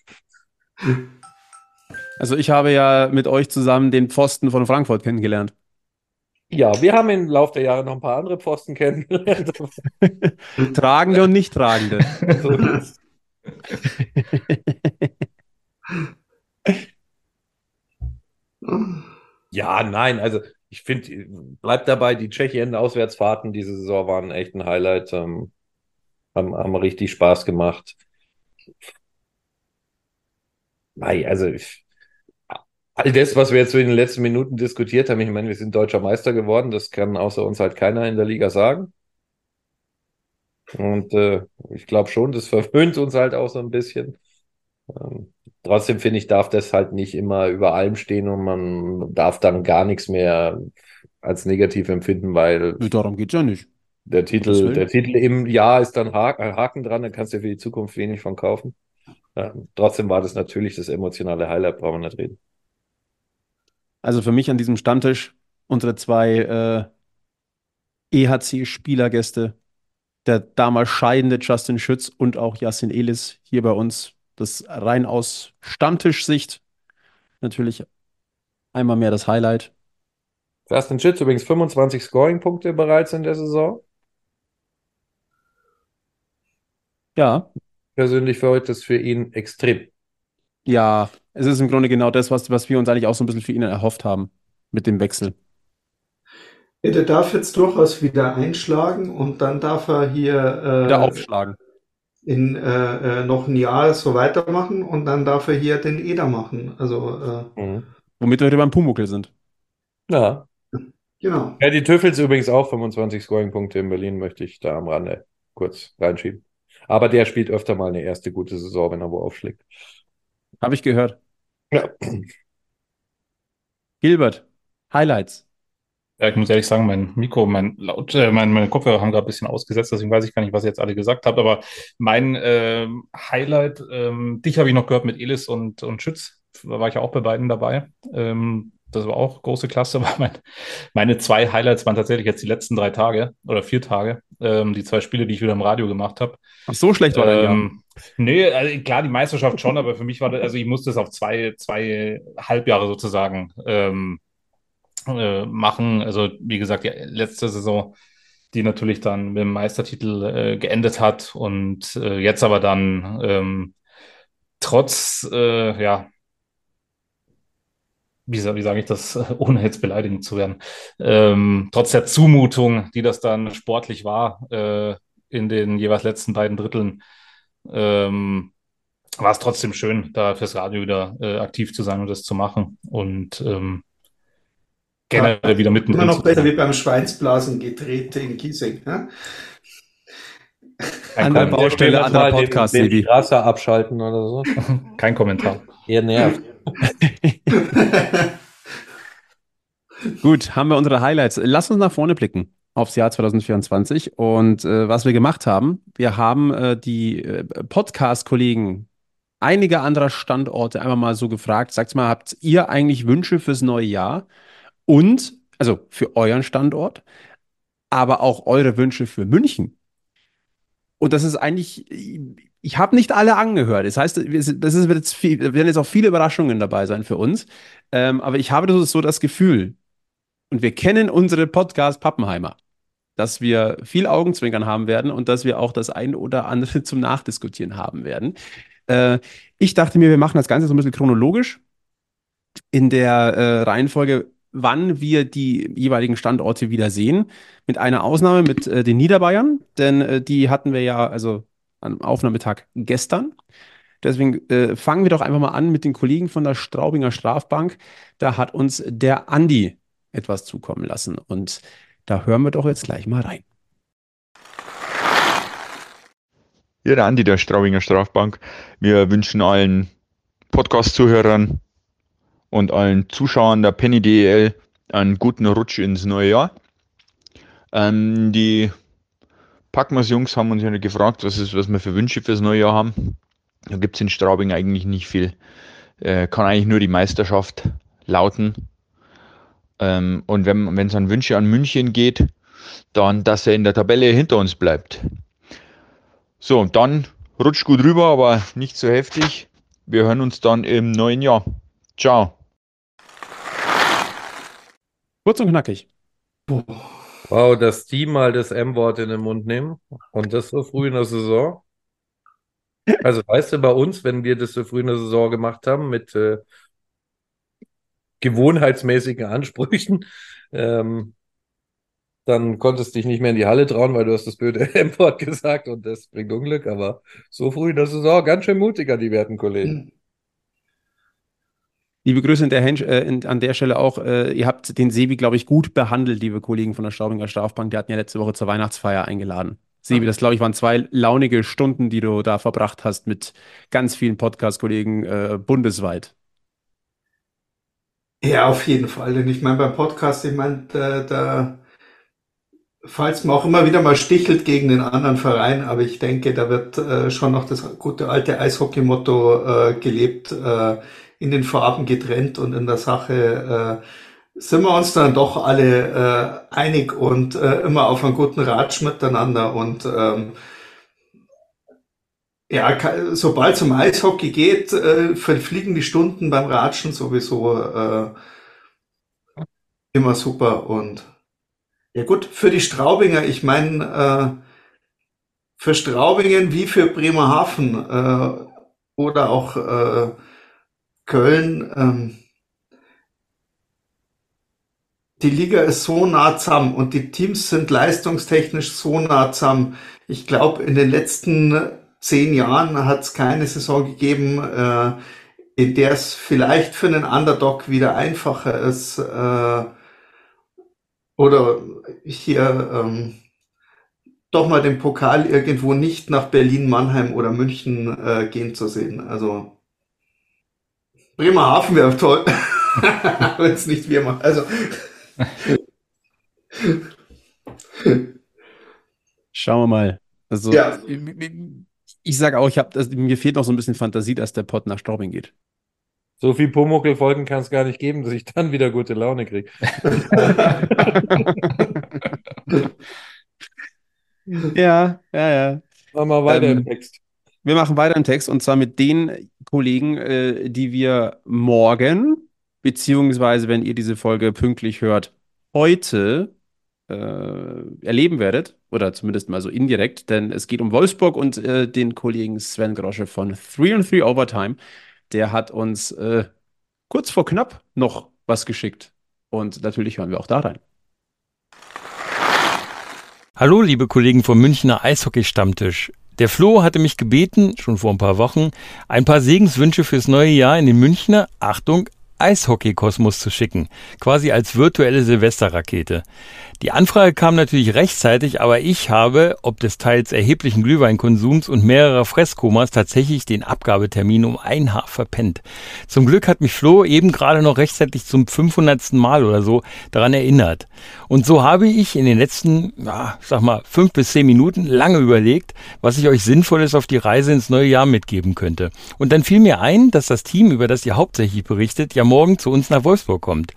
Also ich habe ja mit euch zusammen den Pfosten von Frankfurt kennengelernt. Ja, wir haben im Laufe der Jahre noch ein paar andere Pfosten kennengelernt. Tragende und nicht tragende. Ja, nein, also ich finde, bleibt dabei, die Tschechien-Auswärtsfahrten diese Saison waren echt ein Highlight, ähm, haben, haben richtig Spaß gemacht. Nein, also ich, all das, was wir jetzt in den letzten Minuten diskutiert haben, ich meine, wir sind deutscher Meister geworden, das kann außer uns halt keiner in der Liga sagen. Und äh, ich glaube schon, das verwöhnt uns halt auch so ein bisschen. Ähm, trotzdem finde ich, darf das halt nicht immer über allem stehen und man darf dann gar nichts mehr als negativ empfinden, weil Darum geht's ja nicht. der Titel, der Titel im Jahr ist dann Ha- ein Haken dran, da kannst du für die Zukunft wenig von kaufen. Ähm, trotzdem war das natürlich das emotionale Highlight, brauchen wir nicht reden. Also für mich an diesem Stammtisch unsere zwei äh, EHC-Spielergäste, der damals scheidende Justin Schütz und auch Yassin Elis hier bei uns. Das rein aus Stammtischsicht natürlich einmal mehr das Highlight. Justin Schütz übrigens 25 Scoring-Punkte bereits in der Saison. Ja, Persönlich für heute ist für ihn extrem. ja, es ist im Grunde genau das, was, was wir uns eigentlich auch so ein bisschen für ihn erhofft haben mit dem Wechsel. Ja, der darf jetzt durchaus wieder einschlagen und dann darf er hier Wieder äh, aufschlagen. In äh, äh, noch ein Jahr so weitermachen und dann darf er hier den Eder machen. Also äh, Mhm. Womit wir beim Pumuckl sind. Ja. genau. Ja, die Tüffels übrigens auch 25 Scoring-Punkte in Berlin, möchte ich da am Rande kurz reinschieben. Aber der spielt öfter mal eine erste gute Saison, wenn er wo aufschlägt. Habe ich gehört. Ja. Gilbert, Highlights. Ja, ich muss ehrlich sagen, mein Mikro, mein Laut, äh, mein, meine Kopfhörer haben gerade ein bisschen ausgesetzt, deswegen weiß ich gar nicht, was ihr jetzt alle gesagt habt. Aber mein ähm, Highlight, ähm, dich habe ich noch gehört mit Elis und, und Schütz. Da war ich ja auch bei beiden dabei. Ähm, das war auch große Klasse. Aber mein, meine zwei Highlights waren tatsächlich jetzt die letzten drei Tage oder vier Tage. Ähm, die zwei Spiele, die ich wieder im Radio gemacht habe. Ach, so schlecht war dein Jahr. Ähm, nee, also klar, die Meisterschaft schon, aber für mich war das, also ich musste es auf zwei, zwei Halbjahre sozusagen ähm, äh, machen. Also wie gesagt, die letzte Saison, die natürlich dann mit dem Meistertitel äh, geendet hat und äh, jetzt aber dann ähm, trotz, äh, ja, wie, wie sage ich das, ohne jetzt beleidigend zu werden, ähm, trotz der Zumutung, die das dann sportlich war, äh, in den jeweils letzten beiden Dritteln, ähm, war es trotzdem schön, da fürs Radio wieder äh, aktiv zu sein und das zu machen und ähm, generell wieder mittendrin Immer noch besser wie beim Schweinsblasen gedreht in Giesing. Ne? Kein, An der Baustelle, mal den- Podcast, den Sebi. Strasser abschalten oder so. kein Kommentar. Ihr nervt. Gut, haben wir unsere Highlights. Lass uns nach vorne blicken aufs Jahr 2024 und äh, was wir gemacht haben. Wir haben äh, die äh, Podcast-Kollegen einiger anderer Standorte einfach mal so gefragt, sagt mal, habt ihr eigentlich Wünsche fürs neue Jahr? Und, also für euren Standort, aber auch eure Wünsche für München. Und das ist eigentlich, ich habe nicht alle angehört. Das heißt, das ist wird jetzt viel, werden jetzt auch viele Überraschungen dabei sein für uns. Ähm, aber ich habe so, das Gefühl, und wir kennen unsere Podcast Pappenheimer, dass wir viel Augenzwinkern haben werden und dass wir auch das ein oder andere zum Nachdiskutieren haben werden. Äh, ich dachte mir, wir machen das Ganze so ein bisschen chronologisch in der äh, Reihenfolge, wann wir die jeweiligen Standorte wieder sehen. Mit einer Ausnahme mit äh, den Niederbayern, denn äh, die hatten wir ja also am Aufnahmetag gestern. Deswegen äh, fangen wir doch einfach mal an mit den Kollegen von der Straubinger Strafbank. Da hat uns der Andi etwas zukommen lassen. Und da hören wir doch jetzt gleich mal rein. Ja, der Andi der Straubinger Strafbank. Wir wünschen allen Podcast-Zuhörern und allen Zuschauern der Penny DEL einen guten Rutsch ins neue Jahr. Ähm, die Packmas Jungs haben uns ja gefragt, was, ist, was wir für Wünsche fürs neue Jahr haben. Da gibt es in Straubing eigentlich nicht viel. äh, kann eigentlich nur die Meisterschaft lauten. Ähm, und wenn es an Wünsche an München geht, dann, dass er in der Tabelle hinter uns bleibt. So, dann rutscht gut rüber, aber nicht so heftig. Wir hören uns dann im neuen Jahr. Ciao. Kurz und knackig. Wow, dass die mal das M-Wort in den Mund nehmen und das so früh in der Saison. Also weißt du, bei uns, wenn wir das so früh in der Saison gemacht haben mit äh, gewohnheitsmäßigen Ansprüchen, ähm, dann konntest du dich nicht mehr in die Halle trauen, weil du hast das blöde M-Wort gesagt und das bringt Unglück. Aber so früh in der Saison, ganz schön mutiger, die werten Kollegen. Liebe Grüße in der äh, in, an der Stelle auch. Äh, ihr habt den Sebi, glaube ich, gut behandelt, liebe Kollegen von der Staubinger Strafbank. Die hatten ja letzte Woche zur Weihnachtsfeier eingeladen. Sebi, das glaube ich waren zwei launige Stunden, die du da verbracht hast mit ganz vielen Podcast-Kollegen äh, bundesweit. Ja, auf jeden Fall. Denn ich meine, beim Podcast, ich meine, da, da falls man auch immer wieder mal stichelt gegen den anderen Verein, aber ich denke, da wird äh, schon noch das gute alte Eishockey-Motto äh, gelebt, äh, in den Farben getrennt und in der Sache äh, sind wir uns dann doch alle äh, einig und äh, immer auf einen guten Ratsch miteinander und ähm, ja, sobald es um Eishockey geht, äh, verfliegen die Stunden beim Ratschen sowieso äh, immer super und ja gut, für die Straubinger, ich meine, äh, für Straubingen wie für Bremerhaven äh, oder auch äh, Köln, ähm, die Liga ist so nah zusammen und die Teams sind leistungstechnisch so nah zusammen. Ich glaube, in den letzten zehn Jahren hat es keine Saison gegeben, äh, in der es vielleicht für einen Underdog wieder einfacher ist, äh, oder hier ähm, doch mal den Pokal irgendwo nicht nach Berlin, Mannheim oder München äh, gehen zu sehen. Also Bremerhaven wäre toll, wenn es nicht wir machen. Also Schauen wir mal. Also Ja. ich sage auch, ich habe, also, mir fehlt noch so ein bisschen Fantasie, dass der Pott nach Straubing geht. So viel Pumuckl-Folgen kann es gar nicht geben, dass ich dann wieder gute Laune kriege. Ja, ja, ja. Machen wir weiter Ähm, im Text. Wir machen weiter im Text und zwar mit den Kollegen, äh, die wir morgen, beziehungsweise wenn ihr diese Folge pünktlich hört, heute äh, erleben werdet, oder zumindest mal so indirekt, denn es geht um Wolfsburg und äh, den Kollegen Sven Grosche von 3 and 3 Overtime. Der hat uns äh, kurz vor knapp noch was geschickt. Und natürlich hören wir auch da rein. Hallo, liebe Kollegen vom Münchner Eishockey-Stammtisch. Der Flo hatte mich gebeten, schon vor ein paar Wochen, ein paar Segenswünsche fürs neue Jahr in den Münchner, Achtung, Eishockey-Kosmos zu schicken, quasi als virtuelle Silvesterrakete. Die Anfrage kam natürlich rechtzeitig, aber ich habe, ob des teils erheblichen Glühweinkonsums und mehrerer Fresskomas, tatsächlich den Abgabetermin um ein Haar verpennt. Zum Glück hat mich Flo eben gerade noch rechtzeitig zum 500. Mal oder so daran erinnert. Und so habe ich in den letzten, ja, sag mal, fünf bis zehn Minuten lange überlegt, was ich euch Sinnvolles auf die Reise ins neue Jahr mitgeben könnte. Und dann fiel mir ein, dass das Team, über das ihr hauptsächlich berichtet, ja morgen zu uns nach Wolfsburg kommt.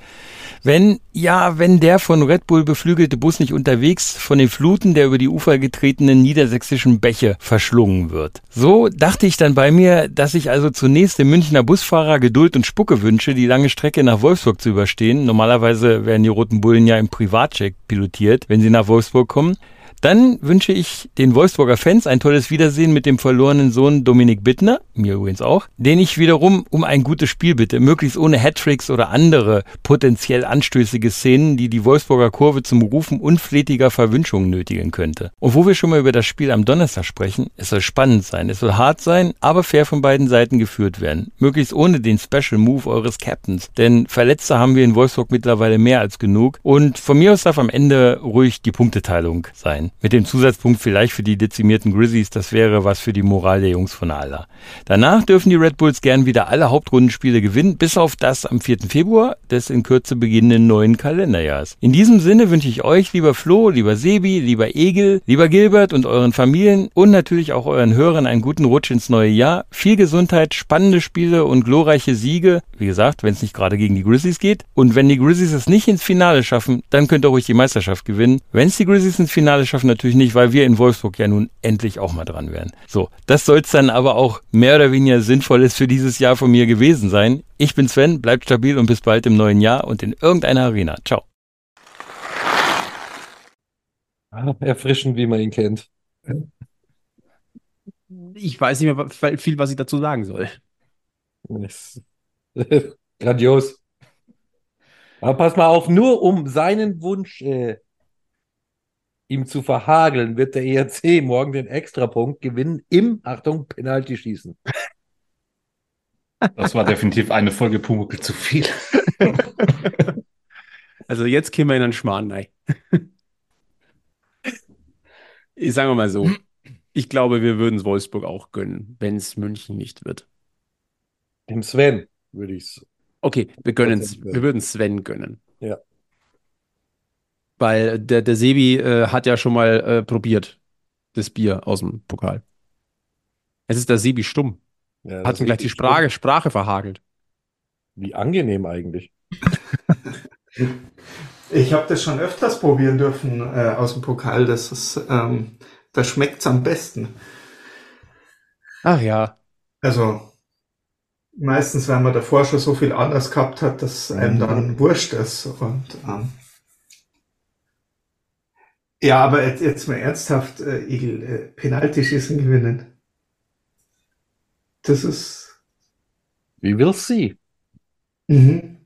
Wenn, ja, wenn der von Red Bull beflügelte Bus nicht unterwegs von den Fluten der über die Ufer getretenen niedersächsischen Bäche verschlungen wird. So dachte ich dann bei mir, dass ich also zunächst dem Münchner Busfahrer Geduld und Spucke wünsche, die lange Strecke nach Wolfsburg zu überstehen. Normalerweise werden die Roten Bullen ja im Privatcheck pilotiert, wenn sie nach Wolfsburg kommen. Dann wünsche ich den Wolfsburger Fans ein tolles Wiedersehen mit dem verlorenen Sohn Dominik Bittner, mir übrigens auch, den ich wiederum um ein gutes Spiel bitte, möglichst ohne Hattricks oder andere potenziell anstößige Szenen, die die Wolfsburger Kurve zum Rufen unflätiger Verwünschungen nötigen könnte. Und wo wir schon mal über das Spiel am Donnerstag sprechen, es soll spannend sein, es soll hart sein, aber fair von beiden Seiten geführt werden. Möglichst ohne den Special Move eures Captains, denn Verletzte haben wir in Wolfsburg mittlerweile mehr als genug und von mir aus darf am Ende ruhig die Punkteteilung sein. Mit dem Zusatzpunkt vielleicht für die dezimierten Grizzlies, das wäre was für die Moral der Jungs von Ala. Danach dürfen die Red Bulls gern wieder alle Hauptrundenspiele gewinnen, bis auf das am 4. Februar des in Kürze beginnenden neuen Kalenderjahrs. In diesem Sinne wünsche ich euch, lieber Flo, lieber Sebi, lieber Egel, lieber Gilbert und euren Familien und natürlich auch euren Hörern einen guten Rutsch ins neue Jahr. Viel Gesundheit, spannende Spiele und glorreiche Siege. Wie gesagt, wenn es nicht gerade gegen die Grizzlies geht. Und wenn die Grizzlies es nicht ins Finale schaffen, dann könnt ihr ruhig die Meisterschaft gewinnen. Wenn es die Grizzlies ins Finale schaffen, natürlich nicht, weil wir in Wolfsburg ja nun endlich auch mal dran wären. So, das soll es dann aber auch mehr oder weniger sinnvolles für dieses Jahr von mir gewesen sein. Ich bin Sven, bleibt stabil und bis bald im neuen Jahr und in irgendeiner Arena. Ciao. Ah, Erfrischend, wie man ihn kennt. Ich weiß nicht mehr viel, was ich dazu sagen soll. Grandios. Aber pass mal auf, nur um seinen Wunsch äh, ihm zu verhageln, wird der ERC morgen den Extrapunkt gewinnen im, Achtung, Penalty schießen. Das war definitiv eine Folge Pumuckl zu viel. Also jetzt kämen wir in einen Schmarrn rein. Ich sage mal so, ich glaube, wir würden es Wolfsburg auch gönnen, wenn es München nicht wird. Dem Sven würde ich es. Okay, wir gönnen es, wir würden Sven gönnen. Ja. Weil der, der Sebi äh, hat ja schon mal äh, probiert, das Bier aus dem Pokal. Es ist der Sebi stumm. Ja, Hat ihm gleich die Sprache, Sprache verhagelt. Wie angenehm eigentlich. Ich habe das schon öfters probieren dürfen äh, aus dem Pokal. Das ist, ähm, da schmeckt's am besten. Ach ja. Also meistens, wenn man davor schon so viel anders gehabt hat, dass einem dann wurscht ist. Und ähm, ja, aber jetzt, jetzt mal ernsthaft, äh, Igel, äh, Penaltyschießen gewinnen. Das ist Wie will sie? mhm.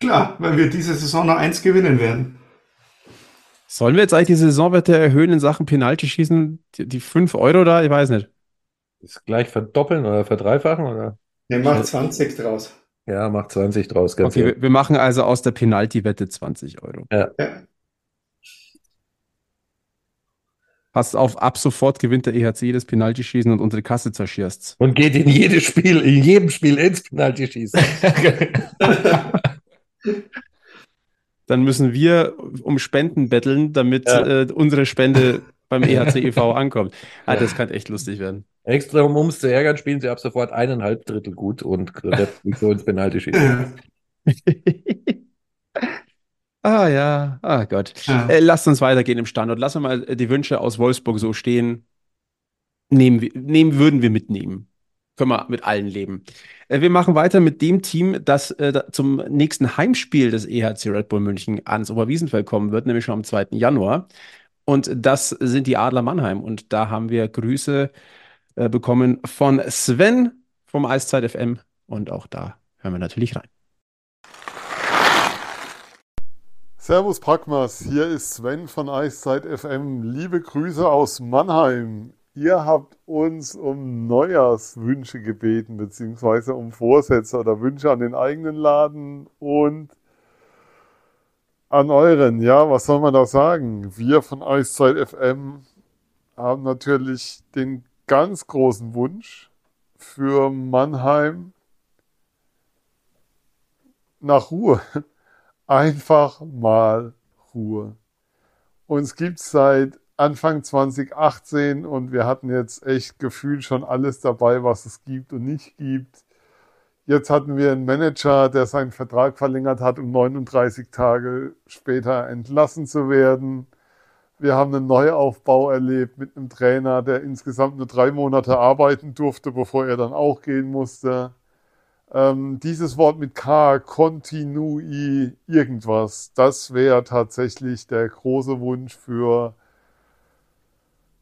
klar, weil wir diese Saison noch eins gewinnen werden. Sollen wir jetzt eigentlich die Saisonwette erhöhen in Sachen Penalty-Schießen? Die, die 5 Euro da? Ich weiß nicht. Ist gleich verdoppeln oder verdreifachen? Oder? Der macht 20 draus. Ja, macht 20 draus, ganz Okay, ehrlich. wir, wir machen also aus der Penalty-Wette 20 Euro. Ja. Passt auf, ab sofort gewinnt der EHC das Penalty-Schießen und unsere Kasse zerschierst's. Und geht in jedes Spiel, in jedem Spiel ins Penalty schießen. Dann müssen wir um Spenden betteln, damit Ja. äh, unsere Spende beim EHC e.V. ankommt. Ah, das kann echt lustig werden. Extra, um uns zu ärgern, spielen sie ab sofort eineinhalb Drittel gut und letztlich so ins Penalty schießen. ah ja, ah Gott. Ja. Äh, lasst uns weitergehen im Standort. Lassen wir mal die Wünsche aus Wolfsburg so stehen. Nehmen, wir, nehmen würden wir mitnehmen. Können wir mit allen leben. Äh, wir machen weiter mit dem Team, das äh, zum nächsten Heimspiel des EHC Red Bull München ans Oberwiesenfeld kommen wird, nämlich schon am 2. Januar. Und das sind die Adler Mannheim. Und da haben wir Grüße äh, bekommen von Sven vom Eiszeit FM. Und auch da hören wir natürlich rein. Servus Packmas, hier ist Sven von Eiszeit FM. Liebe Grüße aus Mannheim. Ihr habt uns um Neujahrswünsche gebeten, beziehungsweise um Vorsätze oder Wünsche an den eigenen Laden und an euren. Ja, was soll man da sagen? Wir von Eiszeit FM haben natürlich den ganz großen Wunsch für Mannheim nach Ruhe. Einfach mal Ruhe. Uns gibt's seit Anfang 2018 und wir hatten jetzt echt gefühlt schon alles dabei, was es gibt und nicht gibt. Jetzt hatten wir einen Manager, der seinen Vertrag verlängert hat, um 39 Tage später entlassen zu werden. Wir haben einen Neuaufbau erlebt mit einem Trainer, der insgesamt nur drei Monate arbeiten durfte, bevor er dann auch gehen musste. Ähm, dieses Wort mit K, Kontinui, irgendwas, das wäre tatsächlich der große Wunsch für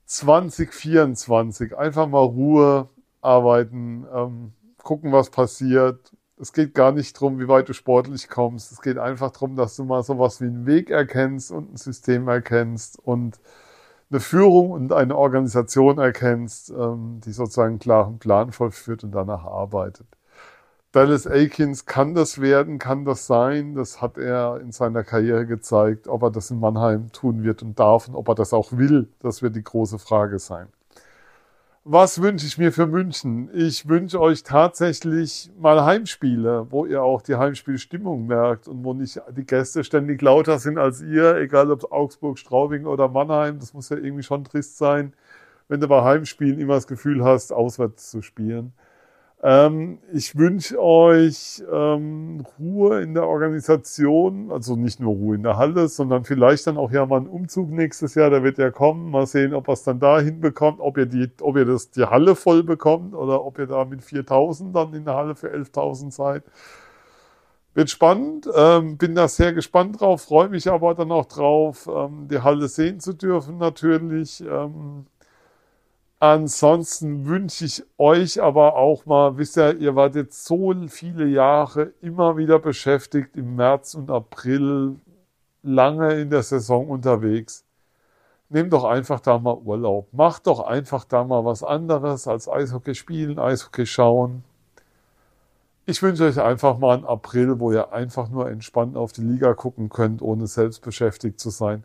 2024. Einfach mal Ruhe, arbeiten, ähm, gucken, was passiert. Es geht gar nicht drum, wie weit du sportlich kommst. Es geht einfach drum, dass du mal sowas wie einen Weg erkennst und ein System erkennst und eine Führung und eine Organisation erkennst, ähm, die sozusagen einen klaren Plan vollführt und danach arbeitet. Dallas Aikens kann das werden, kann das sein. Das hat er in seiner Karriere gezeigt. Ob er das in Mannheim tun wird und darf und ob er das auch will, das wird die große Frage sein. Was wünsche ich mir für München? Ich wünsche euch tatsächlich mal Heimspiele, wo ihr auch die Heimspielstimmung merkt und wo nicht die Gäste ständig lauter sind als ihr, egal ob Augsburg, Straubing oder Mannheim. Das muss ja irgendwie schon trist sein, wenn du bei Heimspielen immer das Gefühl hast, auswärts zu spielen. Ähm, ich wünsche euch ähm, Ruhe in der Organisation, also nicht nur Ruhe in der Halle, sondern vielleicht dann auch ja mal einen Umzug nächstes Jahr, der wird ja kommen. Mal sehen, ob er es dann da hinbekommt, ob ihr die, ob ihr das, die Halle voll bekommt oder ob ihr da mit 4000 dann in der Halle für 11.000 seid. Wird spannend, ähm, bin da sehr gespannt drauf, freue mich aber dann auch drauf, ähm, die Halle sehen zu dürfen natürlich. Ansonsten wünsche ich euch aber auch mal, wisst ihr, ihr wart jetzt so viele Jahre immer wieder beschäftigt im März und April, lange in der Saison unterwegs. Nehmt doch einfach da mal Urlaub. Macht doch einfach da mal was anderes als Eishockey spielen, Eishockey schauen. Ich wünsche euch einfach mal einen April, wo ihr einfach nur entspannt auf die Liga gucken könnt, ohne selbst beschäftigt zu sein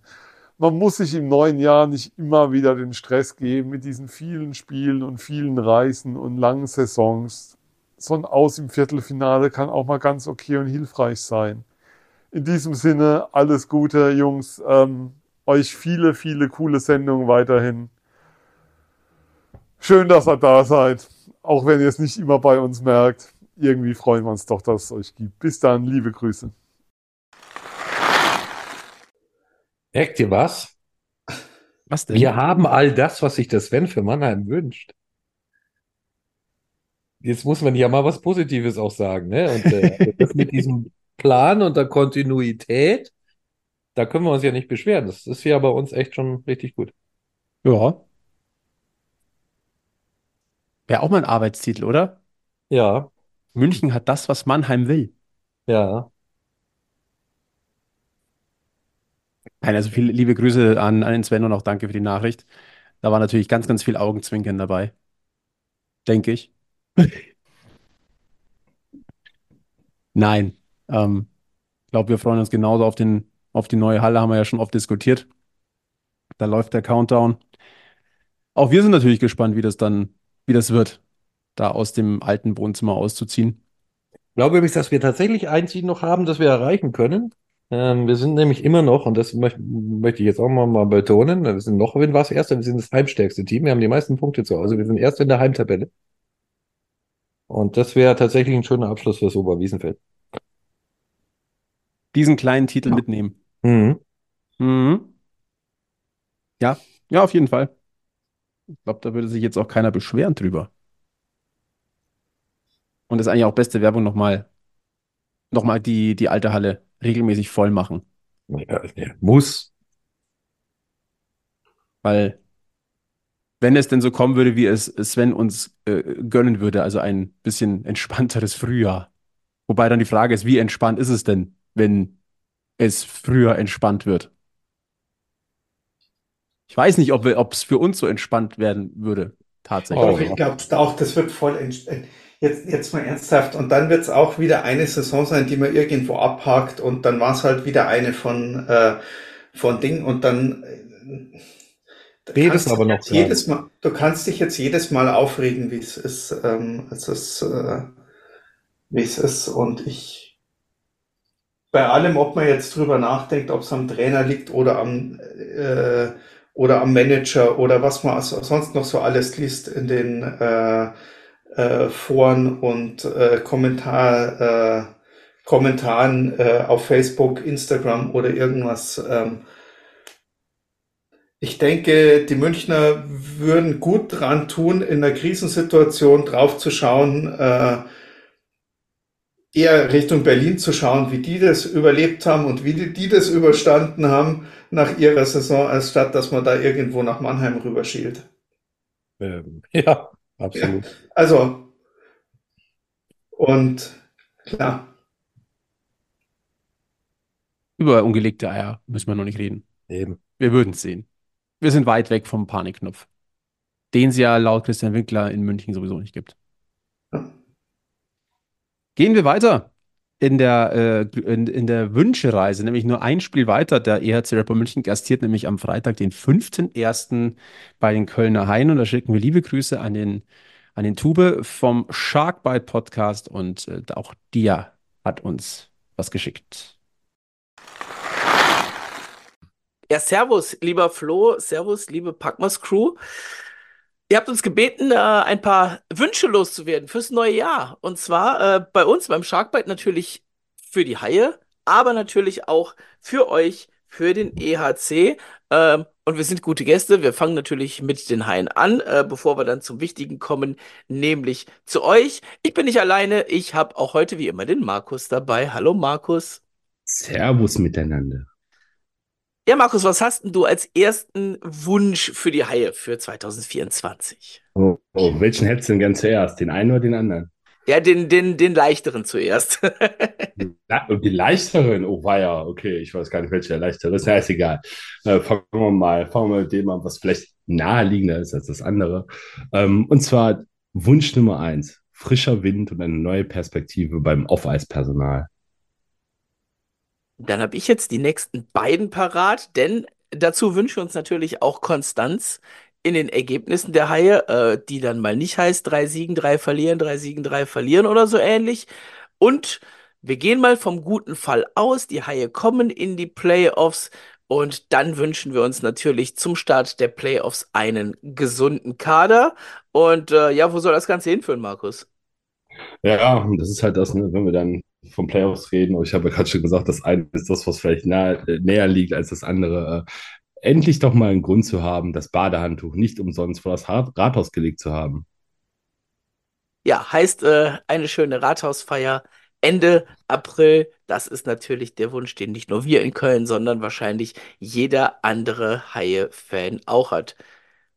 man muss sich im neuen Jahr nicht immer wieder den Stress geben mit diesen vielen Spielen und vielen Reisen und langen Saisons. So ein Aus im Viertelfinale kann auch mal ganz okay und hilfreich sein. In diesem Sinne, alles Gute, Jungs. Ähm, euch viele, viele coole Sendungen weiterhin. Schön, dass ihr da seid. Auch wenn ihr es nicht immer bei uns merkt. Irgendwie freuen wir uns doch, dass es euch gibt. Bis dann, liebe Grüße. Merkt ihr was? Was denn? Wir haben all das, was sich der Sven für Mannheim wünscht. Jetzt muss man ja mal was Positives auch sagen, ne? Und äh, das mit diesem Plan und der Kontinuität, da können wir uns ja nicht beschweren. Das ist ja bei uns echt schon richtig gut. Ja. Wäre auch mal ein Arbeitstitel, oder? Ja, München hat das, was Mannheim will. ja. Nein, also viele liebe Grüße an, an den Sven und auch danke für die Nachricht. Da war natürlich ganz, ganz viel Augenzwinkern dabei. Denke ich. Nein. Ähm, ich glaube, wir freuen uns genauso auf den, auf die neue Halle, haben wir ja schon oft diskutiert. Da läuft der Countdown. Auch wir sind natürlich gespannt, wie das dann, wie das wird, da aus dem alten Wohnzimmer auszuziehen. Ich glaube übrigens, dass wir tatsächlich ein Ziel noch haben, das wir erreichen können. Ähm, wir sind nämlich immer noch, und das möcht, möchte ich jetzt auch mal, mal betonen, wir sind noch, wenn was Erster, wir sind das heimstärkste Team, wir haben die meisten Punkte zu Hause, wir sind Erster in der Heimtabelle. Und das wäre tatsächlich ein schöner Abschluss fürs Oberwiesenfeld. Diesen kleinen Titel mitnehmen. Mhm. Mhm. Ja, ja, auf jeden Fall. Ich glaube, da würde sich jetzt auch keiner beschweren drüber. Und das ist eigentlich auch beste Werbung nochmal, nochmal die, die alte Halle regelmäßig voll machen. Ja, ja, muss. Weil, wenn es denn so kommen würde, wie es Sven uns äh, gönnen würde, also ein bisschen entspannteres Frühjahr. Wobei dann die Frage ist, wie entspannt ist es denn, wenn es früher entspannt wird? Ich weiß nicht, ob es für uns so entspannt werden würde, tatsächlich. Doch, ich glaube auch, das wird voll ents- äh, jetzt, jetzt mal ernsthaft. Und dann wird es auch wieder eine Saison sein, die man irgendwo abhakt und dann war es halt wieder eine von, äh, von Ding und dann äh, Redest aber noch jedes Mal, du kannst dich jetzt jedes Mal aufregen, wie es ist, ähm, es ist, äh, wie es ist. Und ich, bei allem, ob man jetzt drüber nachdenkt, ob es am Trainer liegt oder am, äh, oder am Manager oder was man so- sonst noch so alles liest in den äh, äh, Foren und äh, Kommentar, äh, Kommentaren äh, auf Facebook, Instagram oder irgendwas. Ähm, ich denke, die Münchner würden gut dran tun, in der Krisensituation drauf zu schauen, äh, eher Richtung Berlin zu schauen, wie die das überlebt haben und wie die, die das überstanden haben nach ihrer Saison, als statt dass man da irgendwo nach Mannheim rüberschielt. Ähm, ja, absolut. Also, und klar, Über ungelegte Eier müssen wir noch nicht reden. Eben. Wir würden es sehen. Wir sind weit weg vom Panikknopf, den es ja laut Christian Winkler in München sowieso nicht gibt. Gehen wir weiter in der, äh, in, in der Wünschereise, nämlich nur ein Spiel weiter. Der EHC Bull München gastiert nämlich am Freitag, den 5.1. bei den Kölner Haien. Und da schicken wir liebe Grüße an den, an den Tube vom Sharkbite Podcast. Und äh, auch Dia hat uns was geschickt. Ja, Servus, lieber Flo, Servus, liebe Packmas Crew. Ihr habt uns gebeten, äh, ein paar Wünsche loszuwerden fürs neue Jahr. Und zwar äh, bei uns beim Sharkbite natürlich für die Haie, aber natürlich auch für euch, für den EHC. Ähm, und wir sind gute Gäste. Wir fangen natürlich mit den Haien an, äh, bevor wir dann zum Wichtigen kommen, nämlich zu euch. Ich bin nicht alleine. Ich habe auch heute wie immer den Markus dabei. Hallo Markus. Servus miteinander. Ja, Markus, was hast denn du als ersten Wunsch für die Haie für 2024? Oh, oh, welchen hättest du denn gern zuerst? Den einen oder den anderen? Ja, den, den, den leichteren zuerst. Und die leichteren? Oh, war ja, okay, ich weiß gar nicht, welcher leichtere ist. Ja, ist egal. Äh, fangen wir mal, fangen wir mit dem an, was vielleicht naheliegender ist als das andere. Ähm, und zwar Wunsch Nummer eins: frischer Wind und eine neue Perspektive beim Off-Eis-Personal. Dann habe ich jetzt die nächsten beiden parat, denn dazu wünschen wir uns natürlich auch Konstanz in den Ergebnissen der Haie, äh, die dann mal nicht heißt, drei Siegen, drei verlieren, drei Siegen, drei verlieren oder so ähnlich. Und wir gehen mal vom guten Fall aus, die Haie kommen in die Playoffs und dann wünschen wir uns natürlich zum Start der Playoffs einen gesunden Kader. Und äh, ja, wo soll das Ganze hinführen, Markus? Ja, das ist halt das, ne, wenn wir dann vom Playoffs reden, und ich habe ja gerade schon gesagt, das eine ist das, was vielleicht nahe, näher liegt als das andere. Äh, endlich doch mal einen Grund zu haben, das Badehandtuch nicht umsonst vor das Rathaus gelegt zu haben. Ja, heißt äh, eine schöne Rathausfeier Ende April. Das ist natürlich der Wunsch, den nicht nur wir in Köln, sondern wahrscheinlich jeder andere Haie-Fan auch hat.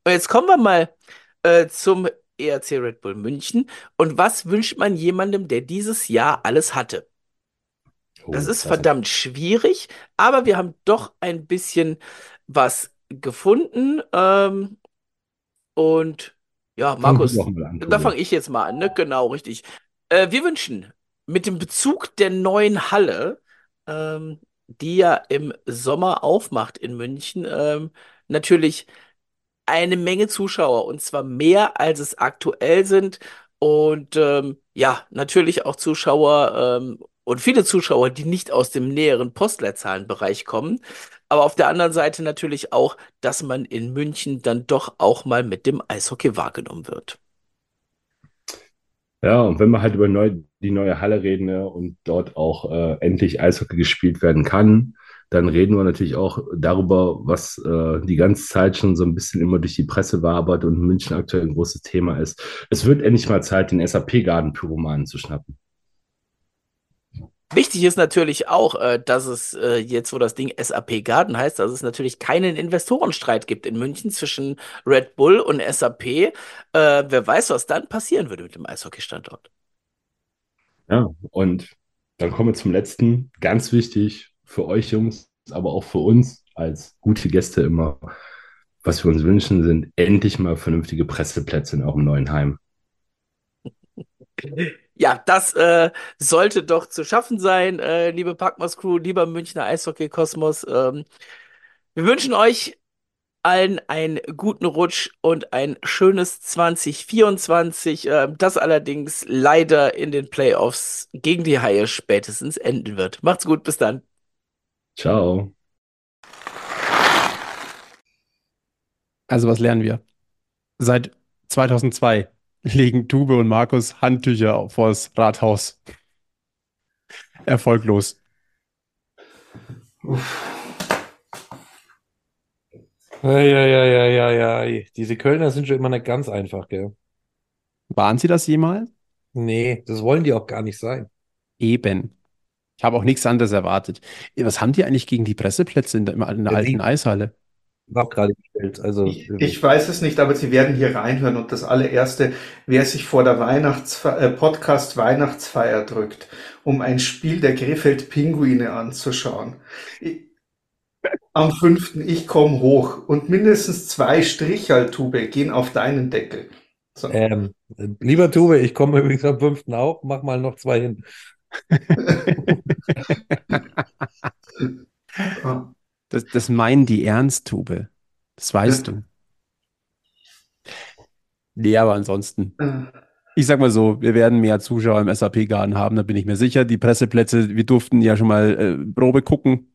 Und jetzt kommen wir mal äh, zum ERC Red Bull München. Und was wünscht man jemandem, der dieses Jahr alles hatte? Oh, Das ist das- verdammt schwierig, aber wir haben doch ein bisschen was gefunden. Ähm, und ja, Markus, an, da fange ich jetzt mal an, ne? Genau, richtig. Äh, wir wünschen mit dem Bezug der neuen Halle, ähm, die ja im Sommer aufmacht in München, ähm, natürlich eine Menge Zuschauer und zwar mehr, als es aktuell sind. Und ähm, ja, natürlich auch Zuschauer ähm, und viele Zuschauer, die nicht aus dem näheren Postleitzahlenbereich kommen. Aber auf der anderen Seite natürlich auch, dass man in München dann doch auch mal mit dem Eishockey wahrgenommen wird. Ja, und wenn wir halt über neu, die neue Halle reden ne, und dort auch äh, endlich Eishockey gespielt werden kann, dann reden wir natürlich auch darüber, was äh, die ganze Zeit schon so ein bisschen immer durch die Presse wabert und in München aktuell ein großes Thema ist. Es wird endlich mal Zeit, den SAP-Garden-Pyromanen zu schnappen. Wichtig ist natürlich auch, äh, dass es äh, jetzt, wo das Ding SAP Garden heißt, dass es natürlich keinen Investorenstreit gibt in München zwischen Red Bull und SAP. Äh, wer weiß, was dann passieren würde mit dem Eishockey-Standort. Ja, und dann kommen wir zum letzten, ganz wichtig für euch Jungs, aber auch für uns als gute Gäste immer. Was wir uns wünschen, sind endlich mal vernünftige Presseplätze in eurem neuen Heim. Ja, das äh, sollte doch zu schaffen sein, äh, liebe Packmas Crew, lieber Münchner Eishockey-Kosmos. Ähm, wir wünschen euch allen einen guten Rutsch und ein schönes 2024, äh, das allerdings leider in den Playoffs gegen die Haie spätestens enden wird. Macht's gut, bis dann. Ciao. Also was lernen wir? Seit 2002 legen Tube und Markus Handtücher vors Rathaus. Erfolglos. Eieieiei. Diese Kölner sind schon immer nicht ganz einfach, gell? Waren sie das jemals? Nee, das wollen die auch gar nicht sein. Eben. Ich habe auch nichts anderes erwartet. Was haben die eigentlich gegen die Presseplätze in der, in der alten die- Eishalle? War auch gerade gestellt. Also, Ich, ich weiß es nicht, aber Sie werden hier reinhören und das allererste, wer sich vor der Weihnachtsfe äh, Podcast Weihnachtsfeier drückt, um ein Spiel der Krefeld Pinguine anzuschauen. Ich, am fünften, ich komme hoch und mindestens zwei Strichaltube gehen auf deinen Deckel. So. Ähm, lieber Tube, ich komme übrigens am 5. auch, mach mal noch zwei hin. Das, das meinen die ernst, Tube. Das weißt du. Nee, aber ansonsten. Ich sag mal so, wir werden mehr Zuschauer im SAP-Garten haben, da bin ich mir sicher. Die Presseplätze, wir durften ja schon mal äh, Probe gucken.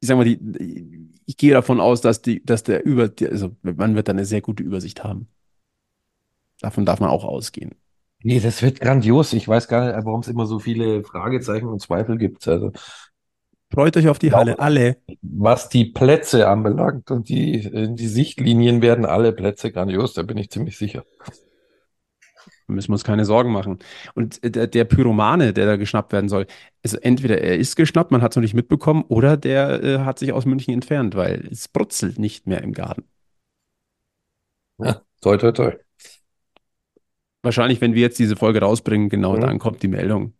Ich sag mal, die, ich gehe davon aus, dass die, dass der über, also man wird da eine sehr gute Übersicht haben. Davon darf man auch ausgehen. Nee, das wird grandios. Ich weiß gar nicht, warum es immer so viele Fragezeichen und Zweifel gibt. Also, Freut euch auf die Halle, alle. was die Plätze anbelangt und die, die Sichtlinien werden alle Plätze grandios, da bin ich ziemlich sicher. Müssen wir uns keine Sorgen machen. Und äh, der, der Pyromane, der da geschnappt werden soll, also entweder er ist geschnappt, man hat es noch nicht mitbekommen, oder der äh, hat sich aus München entfernt, weil es brutzelt nicht mehr im Garten. Ja, toi, toi, toi. Wahrscheinlich, wenn wir jetzt diese Folge rausbringen, genau Mhm. dann kommt die Meldung.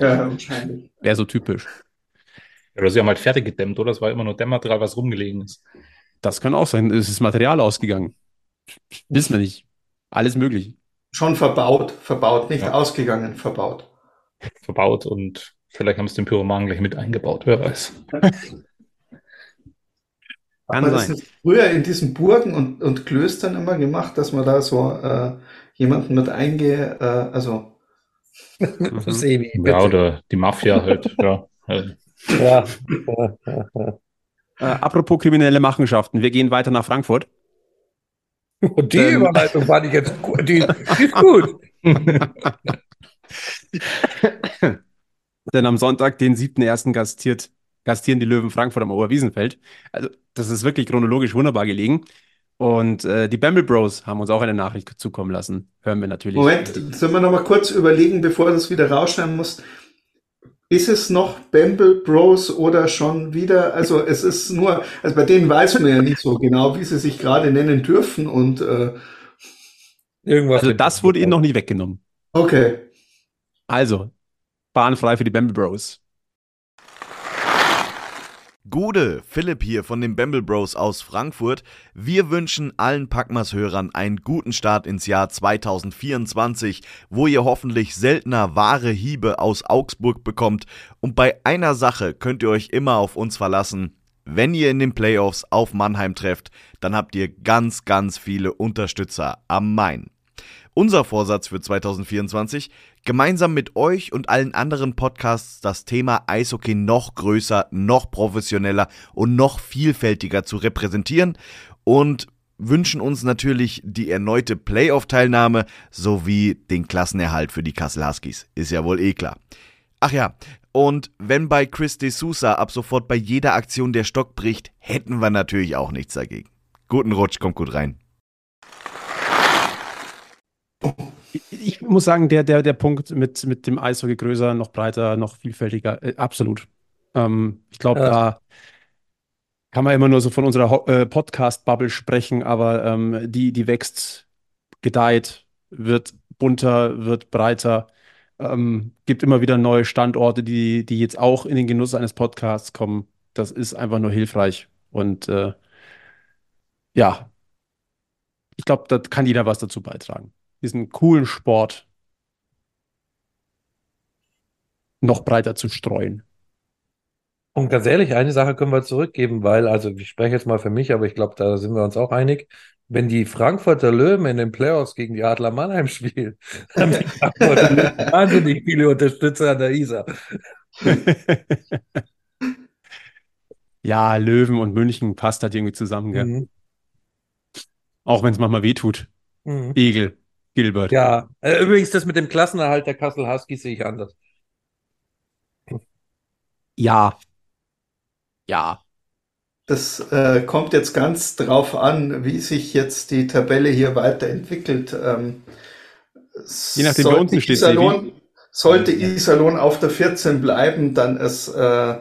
ja, wahrscheinlich. Wäre so typisch. Ja, Oder sie haben halt fertig gedämmt, oder? Es war immer nur Dämmmaterial, was rumgelegen ist. Das kann auch sein. Es ist Material ausgegangen. Wissen wir nicht. Alles möglich. Schon verbaut, verbaut, nicht Ja. ausgegangen, verbaut. Verbaut und vielleicht haben sie den Pyromanen gleich mit eingebaut, wer weiß. Kann man das nicht früher in diesen Burgen und, und Klöstern immer gemacht, dass man da so äh, jemanden mit einge, äh, also Mhm. Sebi, Ja, oder die Mafia halt, ja. Ja, ja, ja, ja. Äh, apropos kriminelle Machenschaften, wir gehen weiter nach Frankfurt. Und die Ähm. Überleitung fand ich jetzt gut. Die, die ist gut. Denn am Sonntag, den 7.1. gastiert, gastieren die Löwen Frankfurt am Oberwiesenfeld. Also, das ist wirklich chronologisch wunderbar gelegen. Und äh, die Bamble Bros haben uns auch eine Nachricht zukommen lassen. Hören wir natürlich. Moment, sollen wir noch mal kurz überlegen, bevor du das wieder rausschneiden musst. Ist es noch Bamble Bros oder schon wieder? Also es ist nur, also bei denen weiß man ja nicht so genau, wie sie sich gerade nennen dürfen und äh, Irgendwas Also, das wurde ihnen noch nicht weggenommen. okay. Also, Bahn frei für die Bamble Bros. Gude, Philipp hier von den Bamble Bros aus Frankfurt. Wir wünschen allen Packmas-Hörern einen guten Start ins Jahr 2024, wo ihr hoffentlich seltener wahre Hiebe aus Augsburg bekommt. Und bei einer Sache könnt ihr euch immer auf uns verlassen. Wenn ihr in den Playoffs auf Mannheim trefft, dann habt ihr ganz, ganz viele Unterstützer am Main. Unser Vorsatz für 2024, gemeinsam mit euch und allen anderen Podcasts das Thema Eishockey noch größer, noch professioneller und noch vielfältiger zu repräsentieren und wünschen uns natürlich die erneute Playoff-Teilnahme sowie den Klassenerhalt für die Kassel Huskies. Ist ja wohl eh klar. Ach ja, und wenn bei Chris de Sousa ab sofort bei jeder Aktion der Stock bricht, hätten wir natürlich auch nichts dagegen. Guten Rutsch, kommt gut rein. Ich, muss sagen, der, der, der Punkt mit, mit dem Eishockey größer, noch breiter, noch vielfältiger, äh, absolut. Ähm, ich glaube, Ja. da kann man immer nur so von unserer äh, Podcast-Bubble sprechen, aber ähm, die, die wächst, gedeiht, wird bunter, wird breiter, ähm, gibt immer wieder neue Standorte, die, die jetzt auch in den Genuss eines Podcasts kommen. Das ist einfach nur hilfreich. Und äh, ja, ich glaube, da kann jeder was dazu beitragen diesen coolen Sport noch breiter zu streuen. Und ganz ehrlich, eine Sache können wir zurückgeben, weil, also ich spreche jetzt mal für mich, aber ich glaube, da sind wir uns auch einig. Wenn die Frankfurter Löwen in den Playoffs gegen die Adler Mannheim spielen, haben die Frankfurter Löwen wahnsinnig viele Unterstützer an der Isar. Ja, Löwen und München passt halt irgendwie zusammen, gell? Mhm. Auch wenn es manchmal wehtut. Mhm. Egel, Gilbert. Ja, äh, übrigens, das mit dem Klassenerhalt der Kassel Huskies sehe ich anders. Ja. Ja. Das äh, kommt jetzt ganz drauf an, wie sich jetzt die Tabelle hier weiterentwickelt. Ähm, Je nachdem, wer sollte unten steht, Iserlohn, sollte Iserlohn auf der 14 bleiben, dann ist, äh, äh,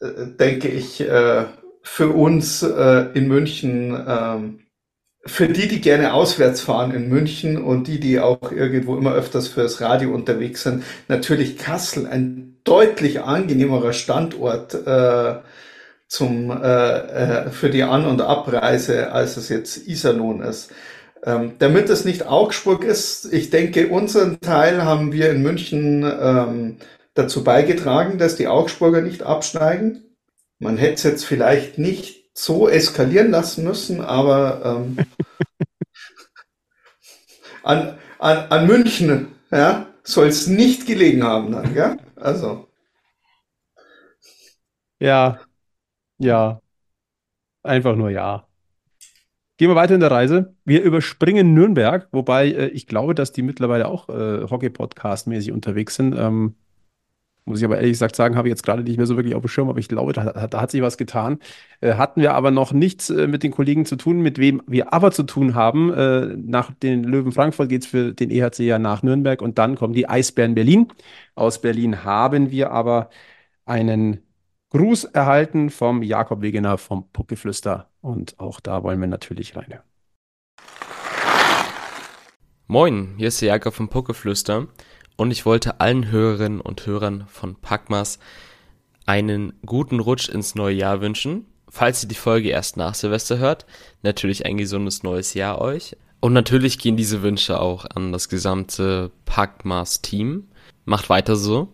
denke ich, äh, für uns äh, in München, ähm, für die, die gerne auswärts fahren in München und die, die auch irgendwo immer öfters fürs Radio unterwegs sind, natürlich Kassel ein deutlich angenehmerer Standort äh, zum, äh, äh, für die An- und Abreise, als es jetzt Iserlohn ist. Ähm, damit es nicht Augsburg ist, ich denke, unseren Teil haben wir in München ähm, dazu beigetragen, dass die Augsburger nicht absteigen. Man hätte es jetzt vielleicht nicht so eskalieren lassen müssen, aber ähm, an, an, an München ja, soll es nicht gelegen haben dann, ja? Also. Ja, ja. Einfach nur ja. Gehen wir weiter in der Reise. Wir überspringen Nürnberg, wobei äh, ich glaube, dass die mittlerweile auch äh, Hockey-Podcast-mäßig unterwegs sind. Ähm, muss ich aber ehrlich gesagt sagen, habe ich jetzt gerade nicht mehr so wirklich auf dem Schirm, aber ich glaube, da, da hat sich was getan. Äh, hatten wir aber noch nichts äh, mit den Kollegen zu tun, mit wem wir aber zu tun haben. Äh, nach den Löwen Frankfurt geht es für den EHC ja nach Nürnberg und dann kommen die Eisbären Berlin. Aus Berlin haben wir aber einen Gruß erhalten vom Jakob Wegener vom Puckgeflüster. Und auch da wollen wir natürlich rein. Moin, hier ist der Jakob vom Puckgeflüster und ich wollte allen Hörerinnen und Hörern von Packmas einen guten Rutsch ins neue Jahr wünschen. Falls ihr die Folge erst nach Silvester hört, natürlich ein gesundes neues Jahr euch. Und natürlich gehen diese Wünsche auch an das gesamte Packmas-Team. Macht weiter so.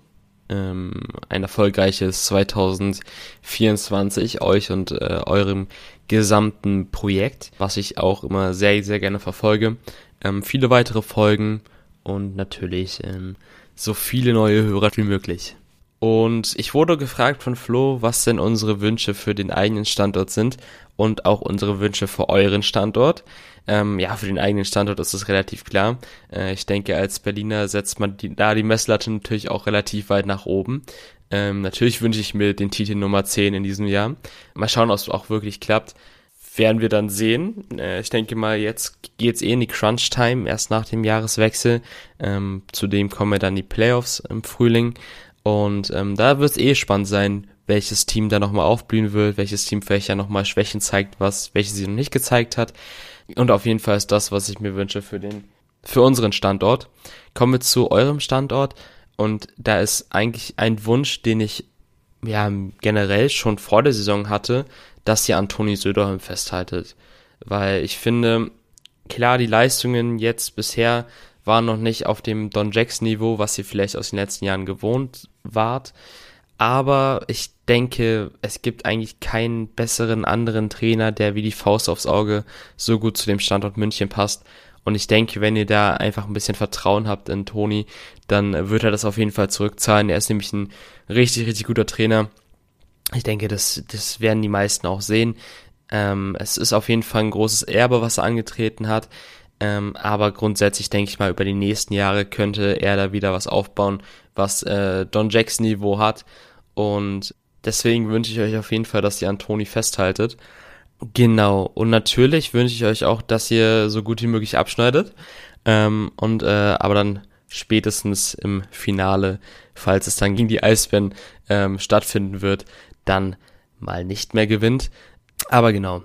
Ähm, ein erfolgreiches 2024 euch und äh, eurem gesamten Projekt, was ich auch immer sehr, sehr gerne verfolge. Ähm, viele weitere Folgen und natürlich ähm, so viele neue Hörer wie möglich. Und ich wurde gefragt von Flo, was denn unsere Wünsche für den eigenen Standort sind und auch unsere Wünsche für euren Standort. Ähm, ja, für den eigenen Standort ist es relativ klar. Äh, ich denke, als Berliner setzt man die, da die Messlatte natürlich auch relativ weit nach oben. Ähm, natürlich wünsche ich mir den Titel Nummer 10 in diesem Jahr. Mal schauen, ob es auch wirklich klappt werden wir dann sehen. Äh, ich denke mal, jetzt geht's eh in die Crunch-Time, erst nach dem Jahreswechsel. Ähm, zudem kommen ja dann die Playoffs im Frühling. Und ähm, da wird es eh spannend sein, welches Team da nochmal aufblühen wird, welches Team vielleicht ja nochmal Schwächen zeigt, was, welche sie noch nicht gezeigt hat. Und auf jeden Fall ist das, was ich mir wünsche für den, für unseren Standort. Kommen wir zu eurem Standort. Und da ist eigentlich ein Wunsch, den ich ja generell schon vor der Saison hatte, dass ihr Antoni Söderholm festhaltet. Weil ich finde, klar, die Leistungen jetzt bisher waren noch nicht auf dem Don Jacks Niveau, was ihr vielleicht aus den letzten Jahren gewohnt wart. Aber ich denke, es gibt eigentlich keinen besseren anderen Trainer, der wie die Faust aufs Auge so gut zu dem Standort München passt. Und ich denke, wenn ihr da einfach ein bisschen Vertrauen habt in Toni, dann wird er das auf jeden Fall zurückzahlen. Er ist nämlich ein richtig, richtig guter Trainer. Ich denke, das, das werden die meisten auch sehen. Ähm, es ist auf jeden Fall ein großes Erbe, was er angetreten hat. Ähm, aber grundsätzlich denke ich mal, über die nächsten Jahre könnte er da wieder was aufbauen, was äh, Don Jacks Niveau hat. Und deswegen wünsche ich euch auf jeden Fall, dass ihr an Toni festhaltet. Genau. Und natürlich wünsche ich euch auch, dass ihr so gut wie möglich abschneidet. Ähm, und äh, aber dann spätestens im Finale, falls es dann gegen die Eisbären ähm, stattfinden wird, dann mal nicht mehr gewinnt. Aber genau,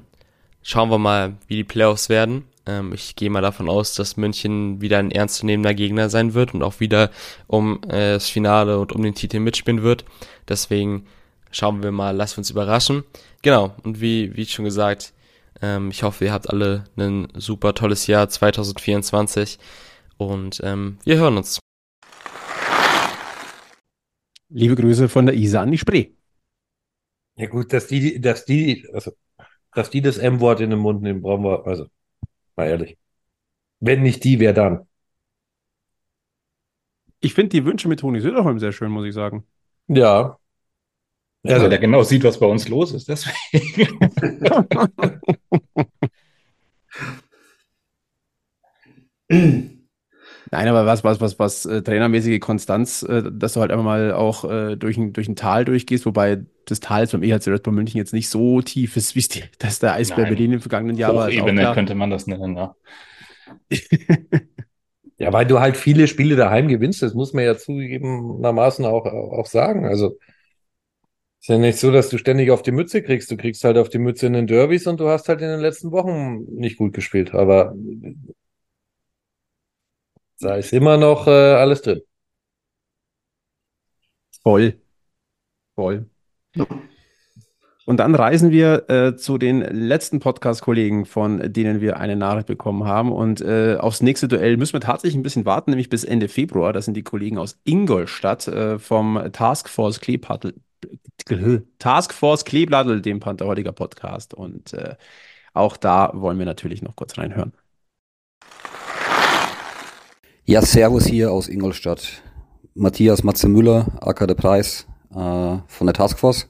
schauen wir mal, wie die Playoffs werden. Ähm, ich gehe mal davon aus, dass München wieder ein ernstzunehmender Gegner sein wird und auch wieder um äh, das Finale und um den Titel mitspielen wird. Deswegen schauen wir mal, lasst uns überraschen. Genau, und wie, wie schon gesagt, ähm, ich hoffe, ihr habt alle ein super tolles Jahr 2024 und ähm, wir hören uns. Liebe Grüße von der Isa an die Spree. Ja gut, dass die, dass die, also, dass die das M-Wort in den Mund nehmen, brauchen wir, also, mal ehrlich. Wenn nicht die, wer dann? Ich finde die Wünsche mit Toni Söderholm sehr schön, muss ich sagen. Ja. Also, Weil der genau sieht, was bei uns los ist, deswegen. Nein, aber was, was, was, was äh, trainermäßige Konstanz, äh, dass du halt einfach mal auch äh, durch, ein, durch ein Tal durchgehst, wobei das Tal jetzt beim EHC Red Bull München jetzt nicht so tief ist, wie es die, dass der Eisbär Nein. Berlin im vergangenen Jahr war. ist klar. könnte man das nennen, ja. Ja, weil du halt viele Spiele daheim gewinnst, das muss man ja zugegebenermaßen auch, auch sagen. Also, ist ja nicht so, dass du ständig auf die Mütze kriegst. Du kriegst halt auf die Mütze in den Derbys und du hast halt in den letzten Wochen nicht gut gespielt. Aber da ist immer noch äh, alles drin. Voll. Voll. Und dann reisen wir äh, zu den letzten Podcast-Kollegen, von denen wir eine Nachricht bekommen haben. Und äh, aufs nächste Duell müssen wir tatsächlich ein bisschen warten, nämlich bis Ende Februar. Das sind die Kollegen aus Ingolstadt äh, vom Taskforce Kleeblattl, Taskforce Kleeblattl, dem Pantherholiger Podcast. Und äh, auch da wollen wir natürlich noch kurz reinhören. Ja, Servus hier aus Ingolstadt. Matthias Matze Müller, AK der Preis äh, von der Taskforce.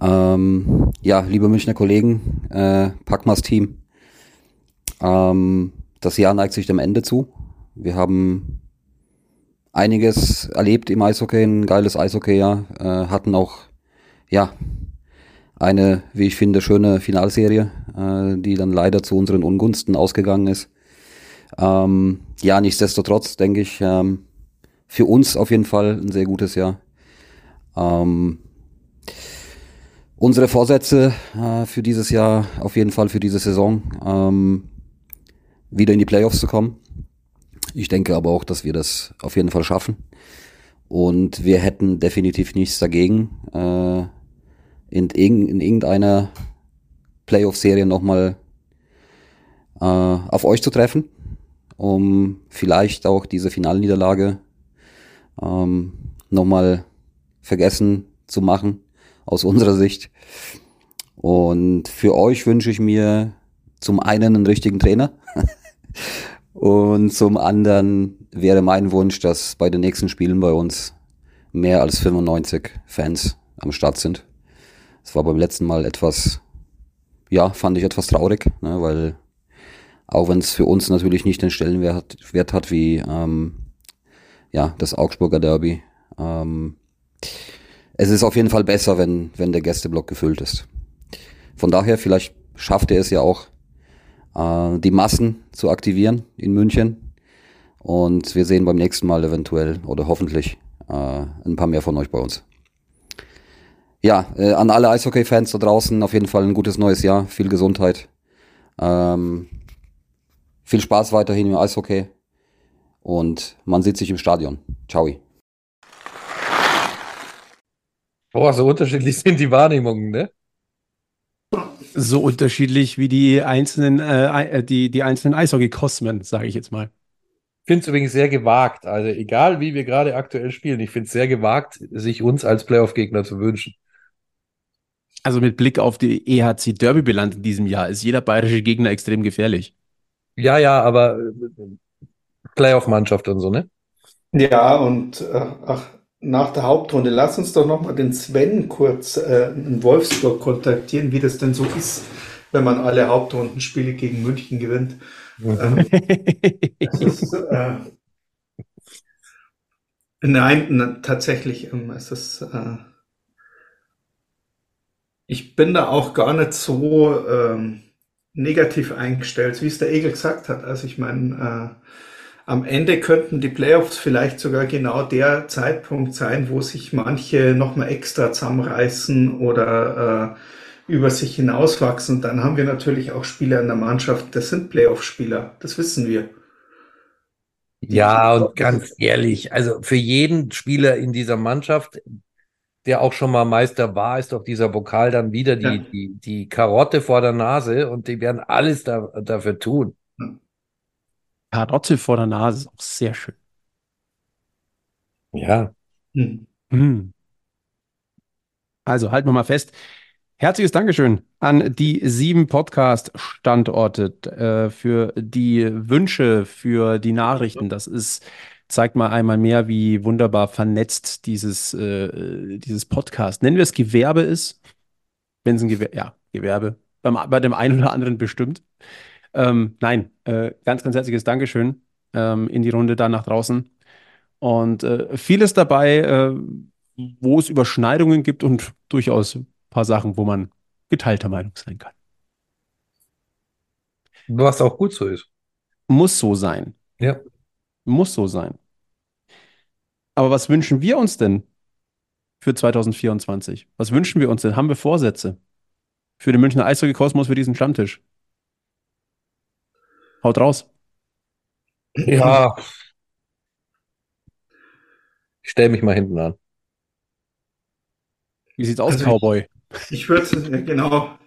Ähm, ja, liebe Münchner Kollegen, äh, Packmas Team. Ähm, das Jahr neigt sich dem Ende zu. Wir haben einiges erlebt im Eishockey, ein geiles Eishockey-Jahr, äh, hatten auch, ja, eine, wie ich finde, schöne Finalserie, äh, die dann leider zu unseren Ungunsten ausgegangen ist. Ähm, ja, nichtsdestotrotz denke ich, ähm, für uns auf jeden Fall ein sehr gutes Jahr. Ähm, unsere Vorsätze äh, für dieses Jahr, auf jeden Fall für diese Saison, ähm, wieder in die Playoffs zu kommen. Ich denke aber auch, dass wir das auf jeden Fall schaffen. Und wir hätten definitiv nichts dagegen, äh, in, in irgendeiner Playoff-Serie nochmal äh, auf euch zu treffen, um vielleicht auch diese Finalniederlage ähm, nochmal vergessen zu machen aus unserer Sicht. Und für euch wünsche ich mir zum einen einen richtigen Trainer und zum anderen wäre mein Wunsch, dass bei den nächsten Spielen bei uns mehr als 95 Fans am Start sind. Es war beim letzten Mal etwas, ja, fand ich etwas traurig, ne, weil auch wenn es für uns natürlich nicht den Stellenwert Wert hat wie ähm, ja, das Augsburger Derby, ähm, es ist auf jeden Fall besser, wenn, wenn der Gästeblock gefüllt ist. Von daher, vielleicht schafft er es ja auch, äh, die Massen zu aktivieren in München. Und wir sehen beim nächsten Mal eventuell oder hoffentlich äh, ein paar mehr von euch bei uns. Ja, äh, an alle Eishockey-Fans da draußen auf jeden Fall ein gutes neues Jahr, viel Gesundheit. Ähm, viel Spaß weiterhin im Eishockey. Und man sieht sich im Stadion. Ciao. Boah, so unterschiedlich sind die Wahrnehmungen, ne? So unterschiedlich wie die einzelnen, äh, die, die einzelnen Eishockey-Kosmen, sage ich jetzt mal. Ich finde es übrigens sehr gewagt. Also egal, wie wir gerade aktuell spielen, ich finde es sehr gewagt, sich uns als Playoff-Gegner zu wünschen. Also mit Blick auf die EHC Derby-Bilanz in diesem Jahr ist jeder bayerische Gegner extrem gefährlich. Ja, ja, aber äh, Playoff-Mannschaft und so, ne? Ja, und äh, ach, nach der Hauptrunde, lass uns doch nochmal den Sven kurz äh, in Wolfsburg kontaktieren, wie das denn so ist, wenn man alle Hauptrundenspiele gegen München gewinnt. Ähm, ist, äh, nein, tatsächlich ähm, ist es. Äh, ich bin da auch gar nicht so ähm, negativ eingestellt, wie es der Egel gesagt hat. Also ich meine, äh, am Ende könnten die Playoffs vielleicht sogar genau der Zeitpunkt sein, wo sich manche nochmal extra zusammenreißen oder äh, über sich hinauswachsen. Und dann haben wir natürlich auch Spieler in der Mannschaft, das sind Playoff-Spieler, das wissen wir. Ja, und ganz ehrlich, also für jeden Spieler in dieser Mannschaft, der auch schon mal Meister war, ist doch dieser Pokal dann wieder die, ja. die, die Karotte vor der Nase und die werden alles da, dafür tun. Karotte vor der Nase ist auch sehr schön. Ja. Hm. Hm. Also halten wir mal fest. Herzliches Dankeschön an die sieben Podcast-Standorte äh, für die Wünsche, für die Nachrichten. Das ist, zeigt mal einmal mehr, wie wunderbar vernetzt dieses, äh, dieses Podcast, nennen wir es Gewerbe ist. Wenn es ein Gewerbe, ja, Gewerbe. Beim, bei dem einen oder anderen bestimmt. Ähm, nein, äh, ganz, ganz herzliches Dankeschön ähm, in die Runde da nach draußen. Und äh, vieles dabei, äh, wo es Überschneidungen gibt und durchaus ein paar Sachen, wo man geteilter Meinung sein kann. Was auch gut so ist. Muss so sein. Ja. Muss so sein. Aber was wünschen wir uns denn für 2024? Was wünschen wir uns denn? Haben wir Vorsätze für den Münchner Eishockey-Kosmos für diesen Stammtisch? Haut raus. Ja. Ich stelle mich mal hinten an. Wie sieht's aus, also Cowboy? Ich würde, genau.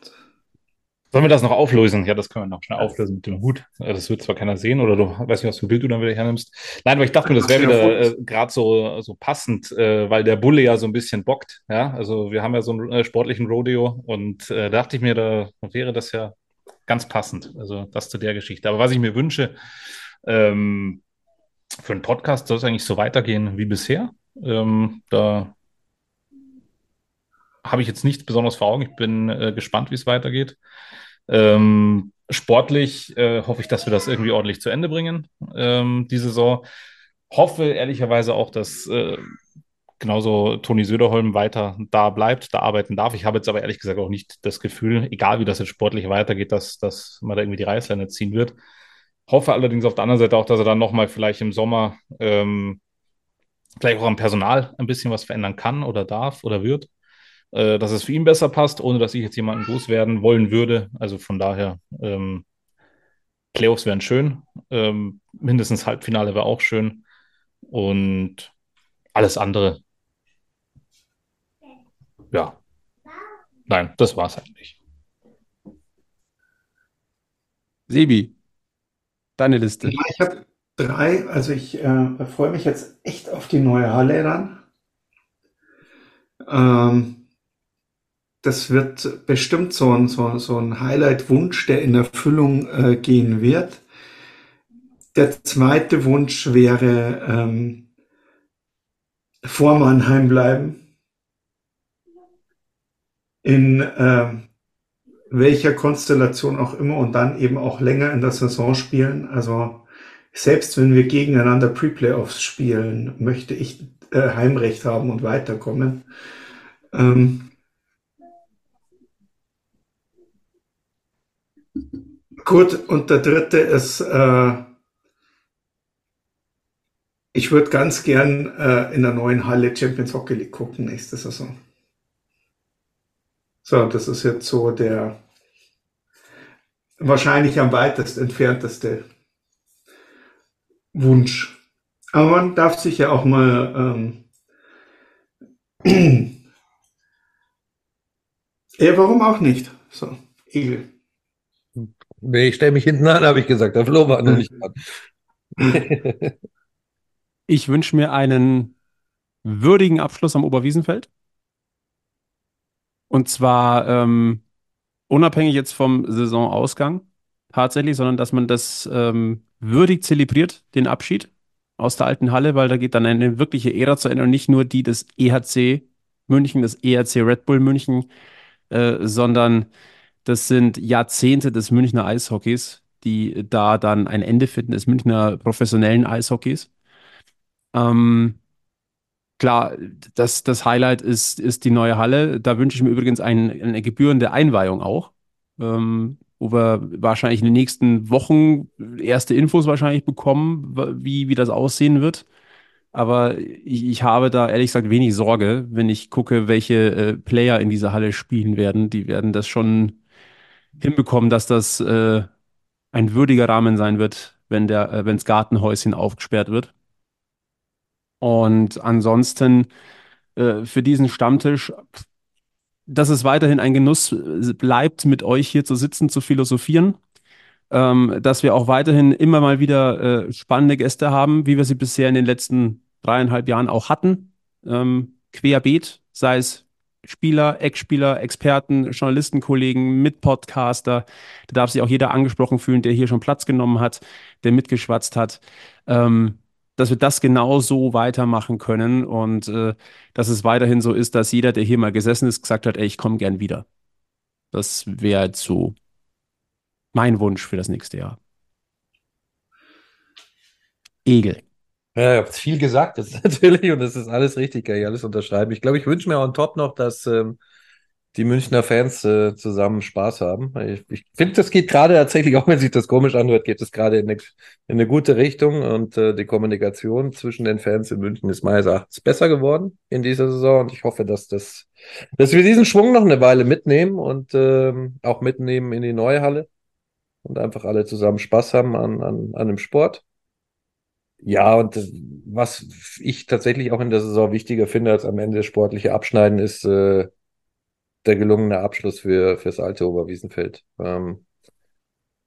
Sollen wir das noch auflösen? Ja, das können wir noch schnell auflösen mit dem Hut. Das wird zwar keiner sehen oder du weiß nicht, was für ein Bild du dann wieder hernimmst. Nein, aber ich dachte mir, das wäre wieder äh, gerade so, so passend, äh, weil der Bulle ja so ein bisschen bockt. Ja, also wir haben ja so einen äh, sportlichen Rodeo und äh, da dachte ich mir, da wäre das ja ganz passend. Also das zu der Geschichte. Aber was ich mir wünsche, ähm, für einen Podcast soll es eigentlich so weitergehen wie bisher. Ähm, da habe ich jetzt nichts besonders vor Augen. Ich bin äh, gespannt, wie es weitergeht. Ähm, sportlich äh, hoffe ich, dass wir das irgendwie ordentlich zu Ende bringen, ähm, die Saison. Hoffe ehrlicherweise auch, dass äh, genauso Toni Söderholm weiter da bleibt, da arbeiten darf. Ich habe jetzt aber ehrlich gesagt auch nicht das Gefühl, egal wie das jetzt sportlich weitergeht, dass, dass man da irgendwie die Reißleine ziehen wird. Hoffe allerdings auf der anderen Seite auch, dass er dann nochmal vielleicht im Sommer ähm, vielleicht auch am Personal ein bisschen was verändern kann oder darf oder wird äh, dass es für ihn besser passt, ohne dass ich jetzt jemanden loswerden wollen würde. Also von daher, ähm, Playoffs wären schön. Ähm, mindestens Halbfinale wäre auch schön. Und alles andere. Ja. Nein, das war's eigentlich. Sebi, deine Liste. Ja, ich habe drei, also ich äh, freue mich jetzt echt auf die neue Halle dann. Ähm, das wird bestimmt so ein, so, so ein Highlight-Wunsch, der in Erfüllung äh, gehen wird. Der zweite Wunsch wäre ähm, vor Mannheim bleiben. In äh, welcher Konstellation auch immer und dann eben auch länger in der Saison spielen. Also selbst wenn wir gegeneinander Pre-Playoffs spielen, möchte ich äh, Heimrecht haben und weiterkommen. Ähm, Gut, und der dritte ist, äh, ich würde ganz gern äh, in der neuen Halle Champions Hockey League gucken nächste Saison. So, das ist jetzt so der wahrscheinlich am weitest entfernteste Wunsch. Aber man darf sich ja auch mal ähm, ja, warum auch nicht? So, Egel. Nee, ich stelle mich hinten an, habe ich gesagt. Der Flo war noch nicht dran. Ich wünsche mir einen würdigen Abschluss am Oberwiesenfeld. Und zwar ähm, unabhängig jetzt vom Saisonausgang tatsächlich, sondern dass man das ähm, würdig zelebriert, den Abschied aus der alten Halle, weil da geht dann eine wirkliche Ära zu Ende und nicht nur die des EHC München, des EHC Red Bull München, äh, sondern das sind Jahrzehnte des Münchner Eishockeys, die da dann ein Ende finden, des Münchner professionellen Eishockeys. Ähm, klar, das, das Highlight ist, ist die neue Halle. Da wünsche ich mir übrigens ein, eine gebührende Einweihung auch, ähm, wo wir wahrscheinlich in den nächsten Wochen erste Infos wahrscheinlich bekommen, wie, wie das aussehen wird. Aber ich, ich habe da ehrlich gesagt wenig Sorge, wenn ich gucke, welche äh, Player in dieser Halle spielen werden. Die werden das schon hinbekommen, dass das äh, ein würdiger Rahmen sein wird, wenn der, äh, wenns Gartenhäuschen aufgesperrt wird. Und ansonsten äh, für diesen Stammtisch, dass es weiterhin ein Genuss bleibt, mit euch hier zu sitzen, zu philosophieren. Ähm, dass wir auch weiterhin immer mal wieder äh, spannende Gäste haben, wie wir sie bisher in den letzten dreieinhalb Jahren auch hatten. Ähm, querbeet, sei es Spieler, Ex-Spieler, Experten, Journalistenkollegen, Mitpodcaster. Da darf sich auch jeder angesprochen fühlen, der hier schon Platz genommen hat, der mitgeschwatzt hat. Ähm, dass wir das genau so weitermachen können und äh, dass es weiterhin so ist, dass jeder, der hier mal gesessen ist, gesagt hat, ey, ich komme gern wieder. Das wäre so mein Wunsch für das nächste Jahr. Egel. Ja, ihr habt viel gesagt jetzt natürlich und das ist alles richtig, kann ich alles unterschreiben. Ich glaube, ich wünsche mir on top noch, dass ähm, die Münchner Fans äh, zusammen Spaß haben. Ich, ich finde, das geht gerade tatsächlich, auch wenn sich das komisch anhört, geht es gerade in, in eine gute Richtung und äh, die Kommunikation zwischen den Fans in München ist meines Erachtens besser geworden in dieser Saison und ich hoffe, dass das, dass wir diesen Schwung noch eine Weile mitnehmen und ähm, auch mitnehmen in die neue Halle und einfach alle zusammen Spaß haben an, an, an dem Sport. Ja, und das, was ich tatsächlich auch in der Saison wichtiger finde als am Ende das sportliche Abschneiden ist, äh, der gelungene Abschluss für fürs alte Oberwiesenfeld. Ähm,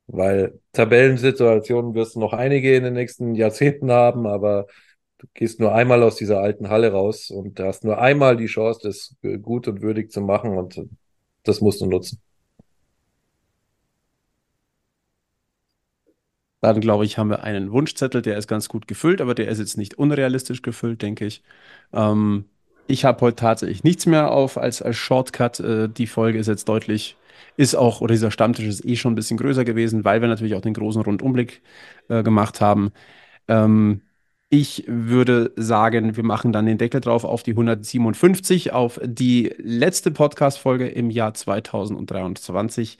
weil Tabellensituationen wirst du noch einige in den nächsten Jahrzehnten haben, aber du gehst nur einmal aus dieser alten Halle raus und hast nur einmal die Chance, das gut und würdig zu machen und das musst du nutzen. Dann glaube ich, haben wir einen Wunschzettel, der ist ganz gut gefüllt, aber der ist jetzt nicht unrealistisch gefüllt, denke ich. Ähm, ich habe heute tatsächlich nichts mehr auf als, als Shortcut. Äh, die Folge ist jetzt deutlich, ist auch, oder dieser Stammtisch ist eh schon ein bisschen größer gewesen, weil wir natürlich auch den großen Rundumblick äh, gemacht haben. Ähm, ich würde sagen, wir machen dann den Deckel drauf auf die 157, auf die letzte Podcast-Folge im Jahr 2023.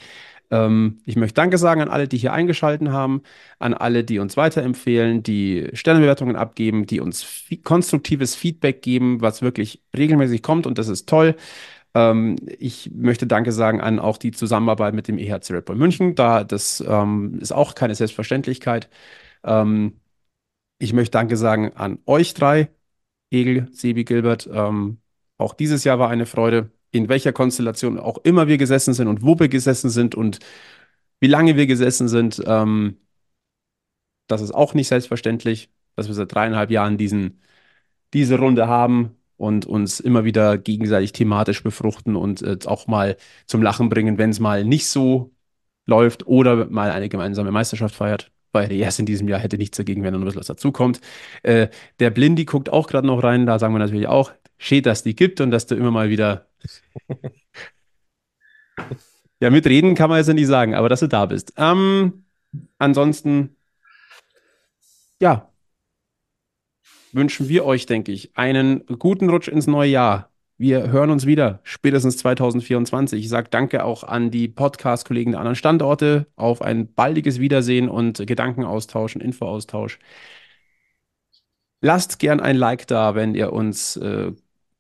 Ähm, ich möchte Danke sagen an alle, die hier eingeschaltet haben, an alle, die uns weiterempfehlen, die Sternebewertungen abgeben, die uns konstruktives Feedback geben, was wirklich regelmäßig kommt und das ist toll. Ähm, ich möchte Danke sagen an auch die Zusammenarbeit mit dem EHC Red Bull München. Da, das ähm, ist auch keine Selbstverständlichkeit. Ähm, ich möchte Danke sagen an euch drei, Egel, Sebi, Gilbert. Ähm, auch dieses Jahr war eine Freude, in welcher Konstellation auch immer wir gesessen sind und wo wir gesessen sind und wie lange wir gesessen sind. Ähm, das ist auch nicht selbstverständlich, dass wir seit dreieinhalb Jahren diesen, diese Runde haben und uns immer wieder gegenseitig thematisch befruchten und äh, auch mal zum Lachen bringen, wenn es mal nicht so läuft oder mal eine gemeinsame Meisterschaft feiert. Bei Reyes in diesem Jahr hätte nichts dagegen, wenn noch ein bisschen was dazukommt. Äh, der Blindi guckt auch gerade noch rein, da sagen wir natürlich auch, schön, dass die gibt und dass du immer mal wieder. ja, mitreden kann man jetzt ja nicht sagen, aber dass du da bist. Ähm, ansonsten, ja, wünschen wir euch, denke ich, einen guten Rutsch ins neue Jahr. Wir hören uns wieder, spätestens 2024. Ich sage danke auch an die Podcast-Kollegen der anderen Standorte auf ein baldiges Wiedersehen und Gedankenaustausch und Infoaustausch. Lasst gern ein Like da, wenn ihr uns, äh,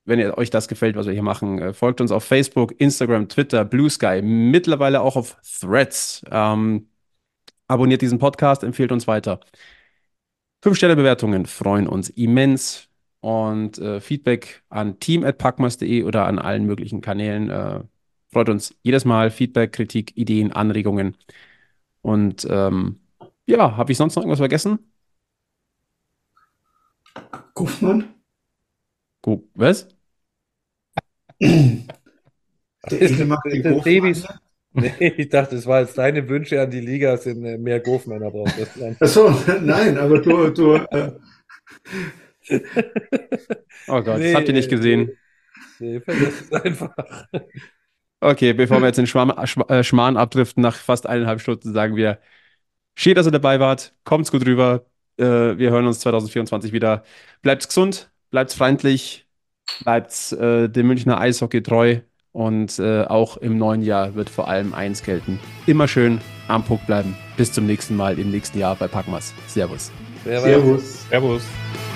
wenn ihr euch das gefällt, was wir hier machen. Äh, folgt uns auf Facebook, Instagram, Twitter, Blue Sky, mittlerweile auch auf Threads. Ähm, abonniert diesen Podcast, empfehlt uns weiter. Fünf-Sterne-Bewertungen freuen uns immens und äh, Feedback an team.packmas.de oder an allen möglichen Kanälen. Äh, freut uns jedes Mal. Feedback, Kritik, Ideen, Anregungen. Und ähm, ja, habe ich sonst noch irgendwas vergessen? Guffmann? Gu was? Babys. Goffmann. Nee, ich dachte, es war jetzt deine Wünsche an die Liga, sind mehr Golfmänner braucht. Achso, nein, aber du, du, äh, Oh Gott, Nee, das habt ihr nicht gesehen. Nee, vergiss es einfach. Okay, bevor wir jetzt den Schmarrn, Schma- äh, Schmarrn abdriften, nach fast eineinhalb Stunden sagen wir, schön, dass ihr dabei wart, kommt's gut rüber, äh, wir hören uns 2024 wieder. Bleibt gesund, bleibt freundlich, bleibt äh, dem Münchner Eishockey treu und äh, auch im neuen Jahr wird vor allem eins gelten. Immer schön am Puck bleiben. Bis zum nächsten Mal im nächsten Jahr bei Packmas. Servus. Servus. Servus. Wir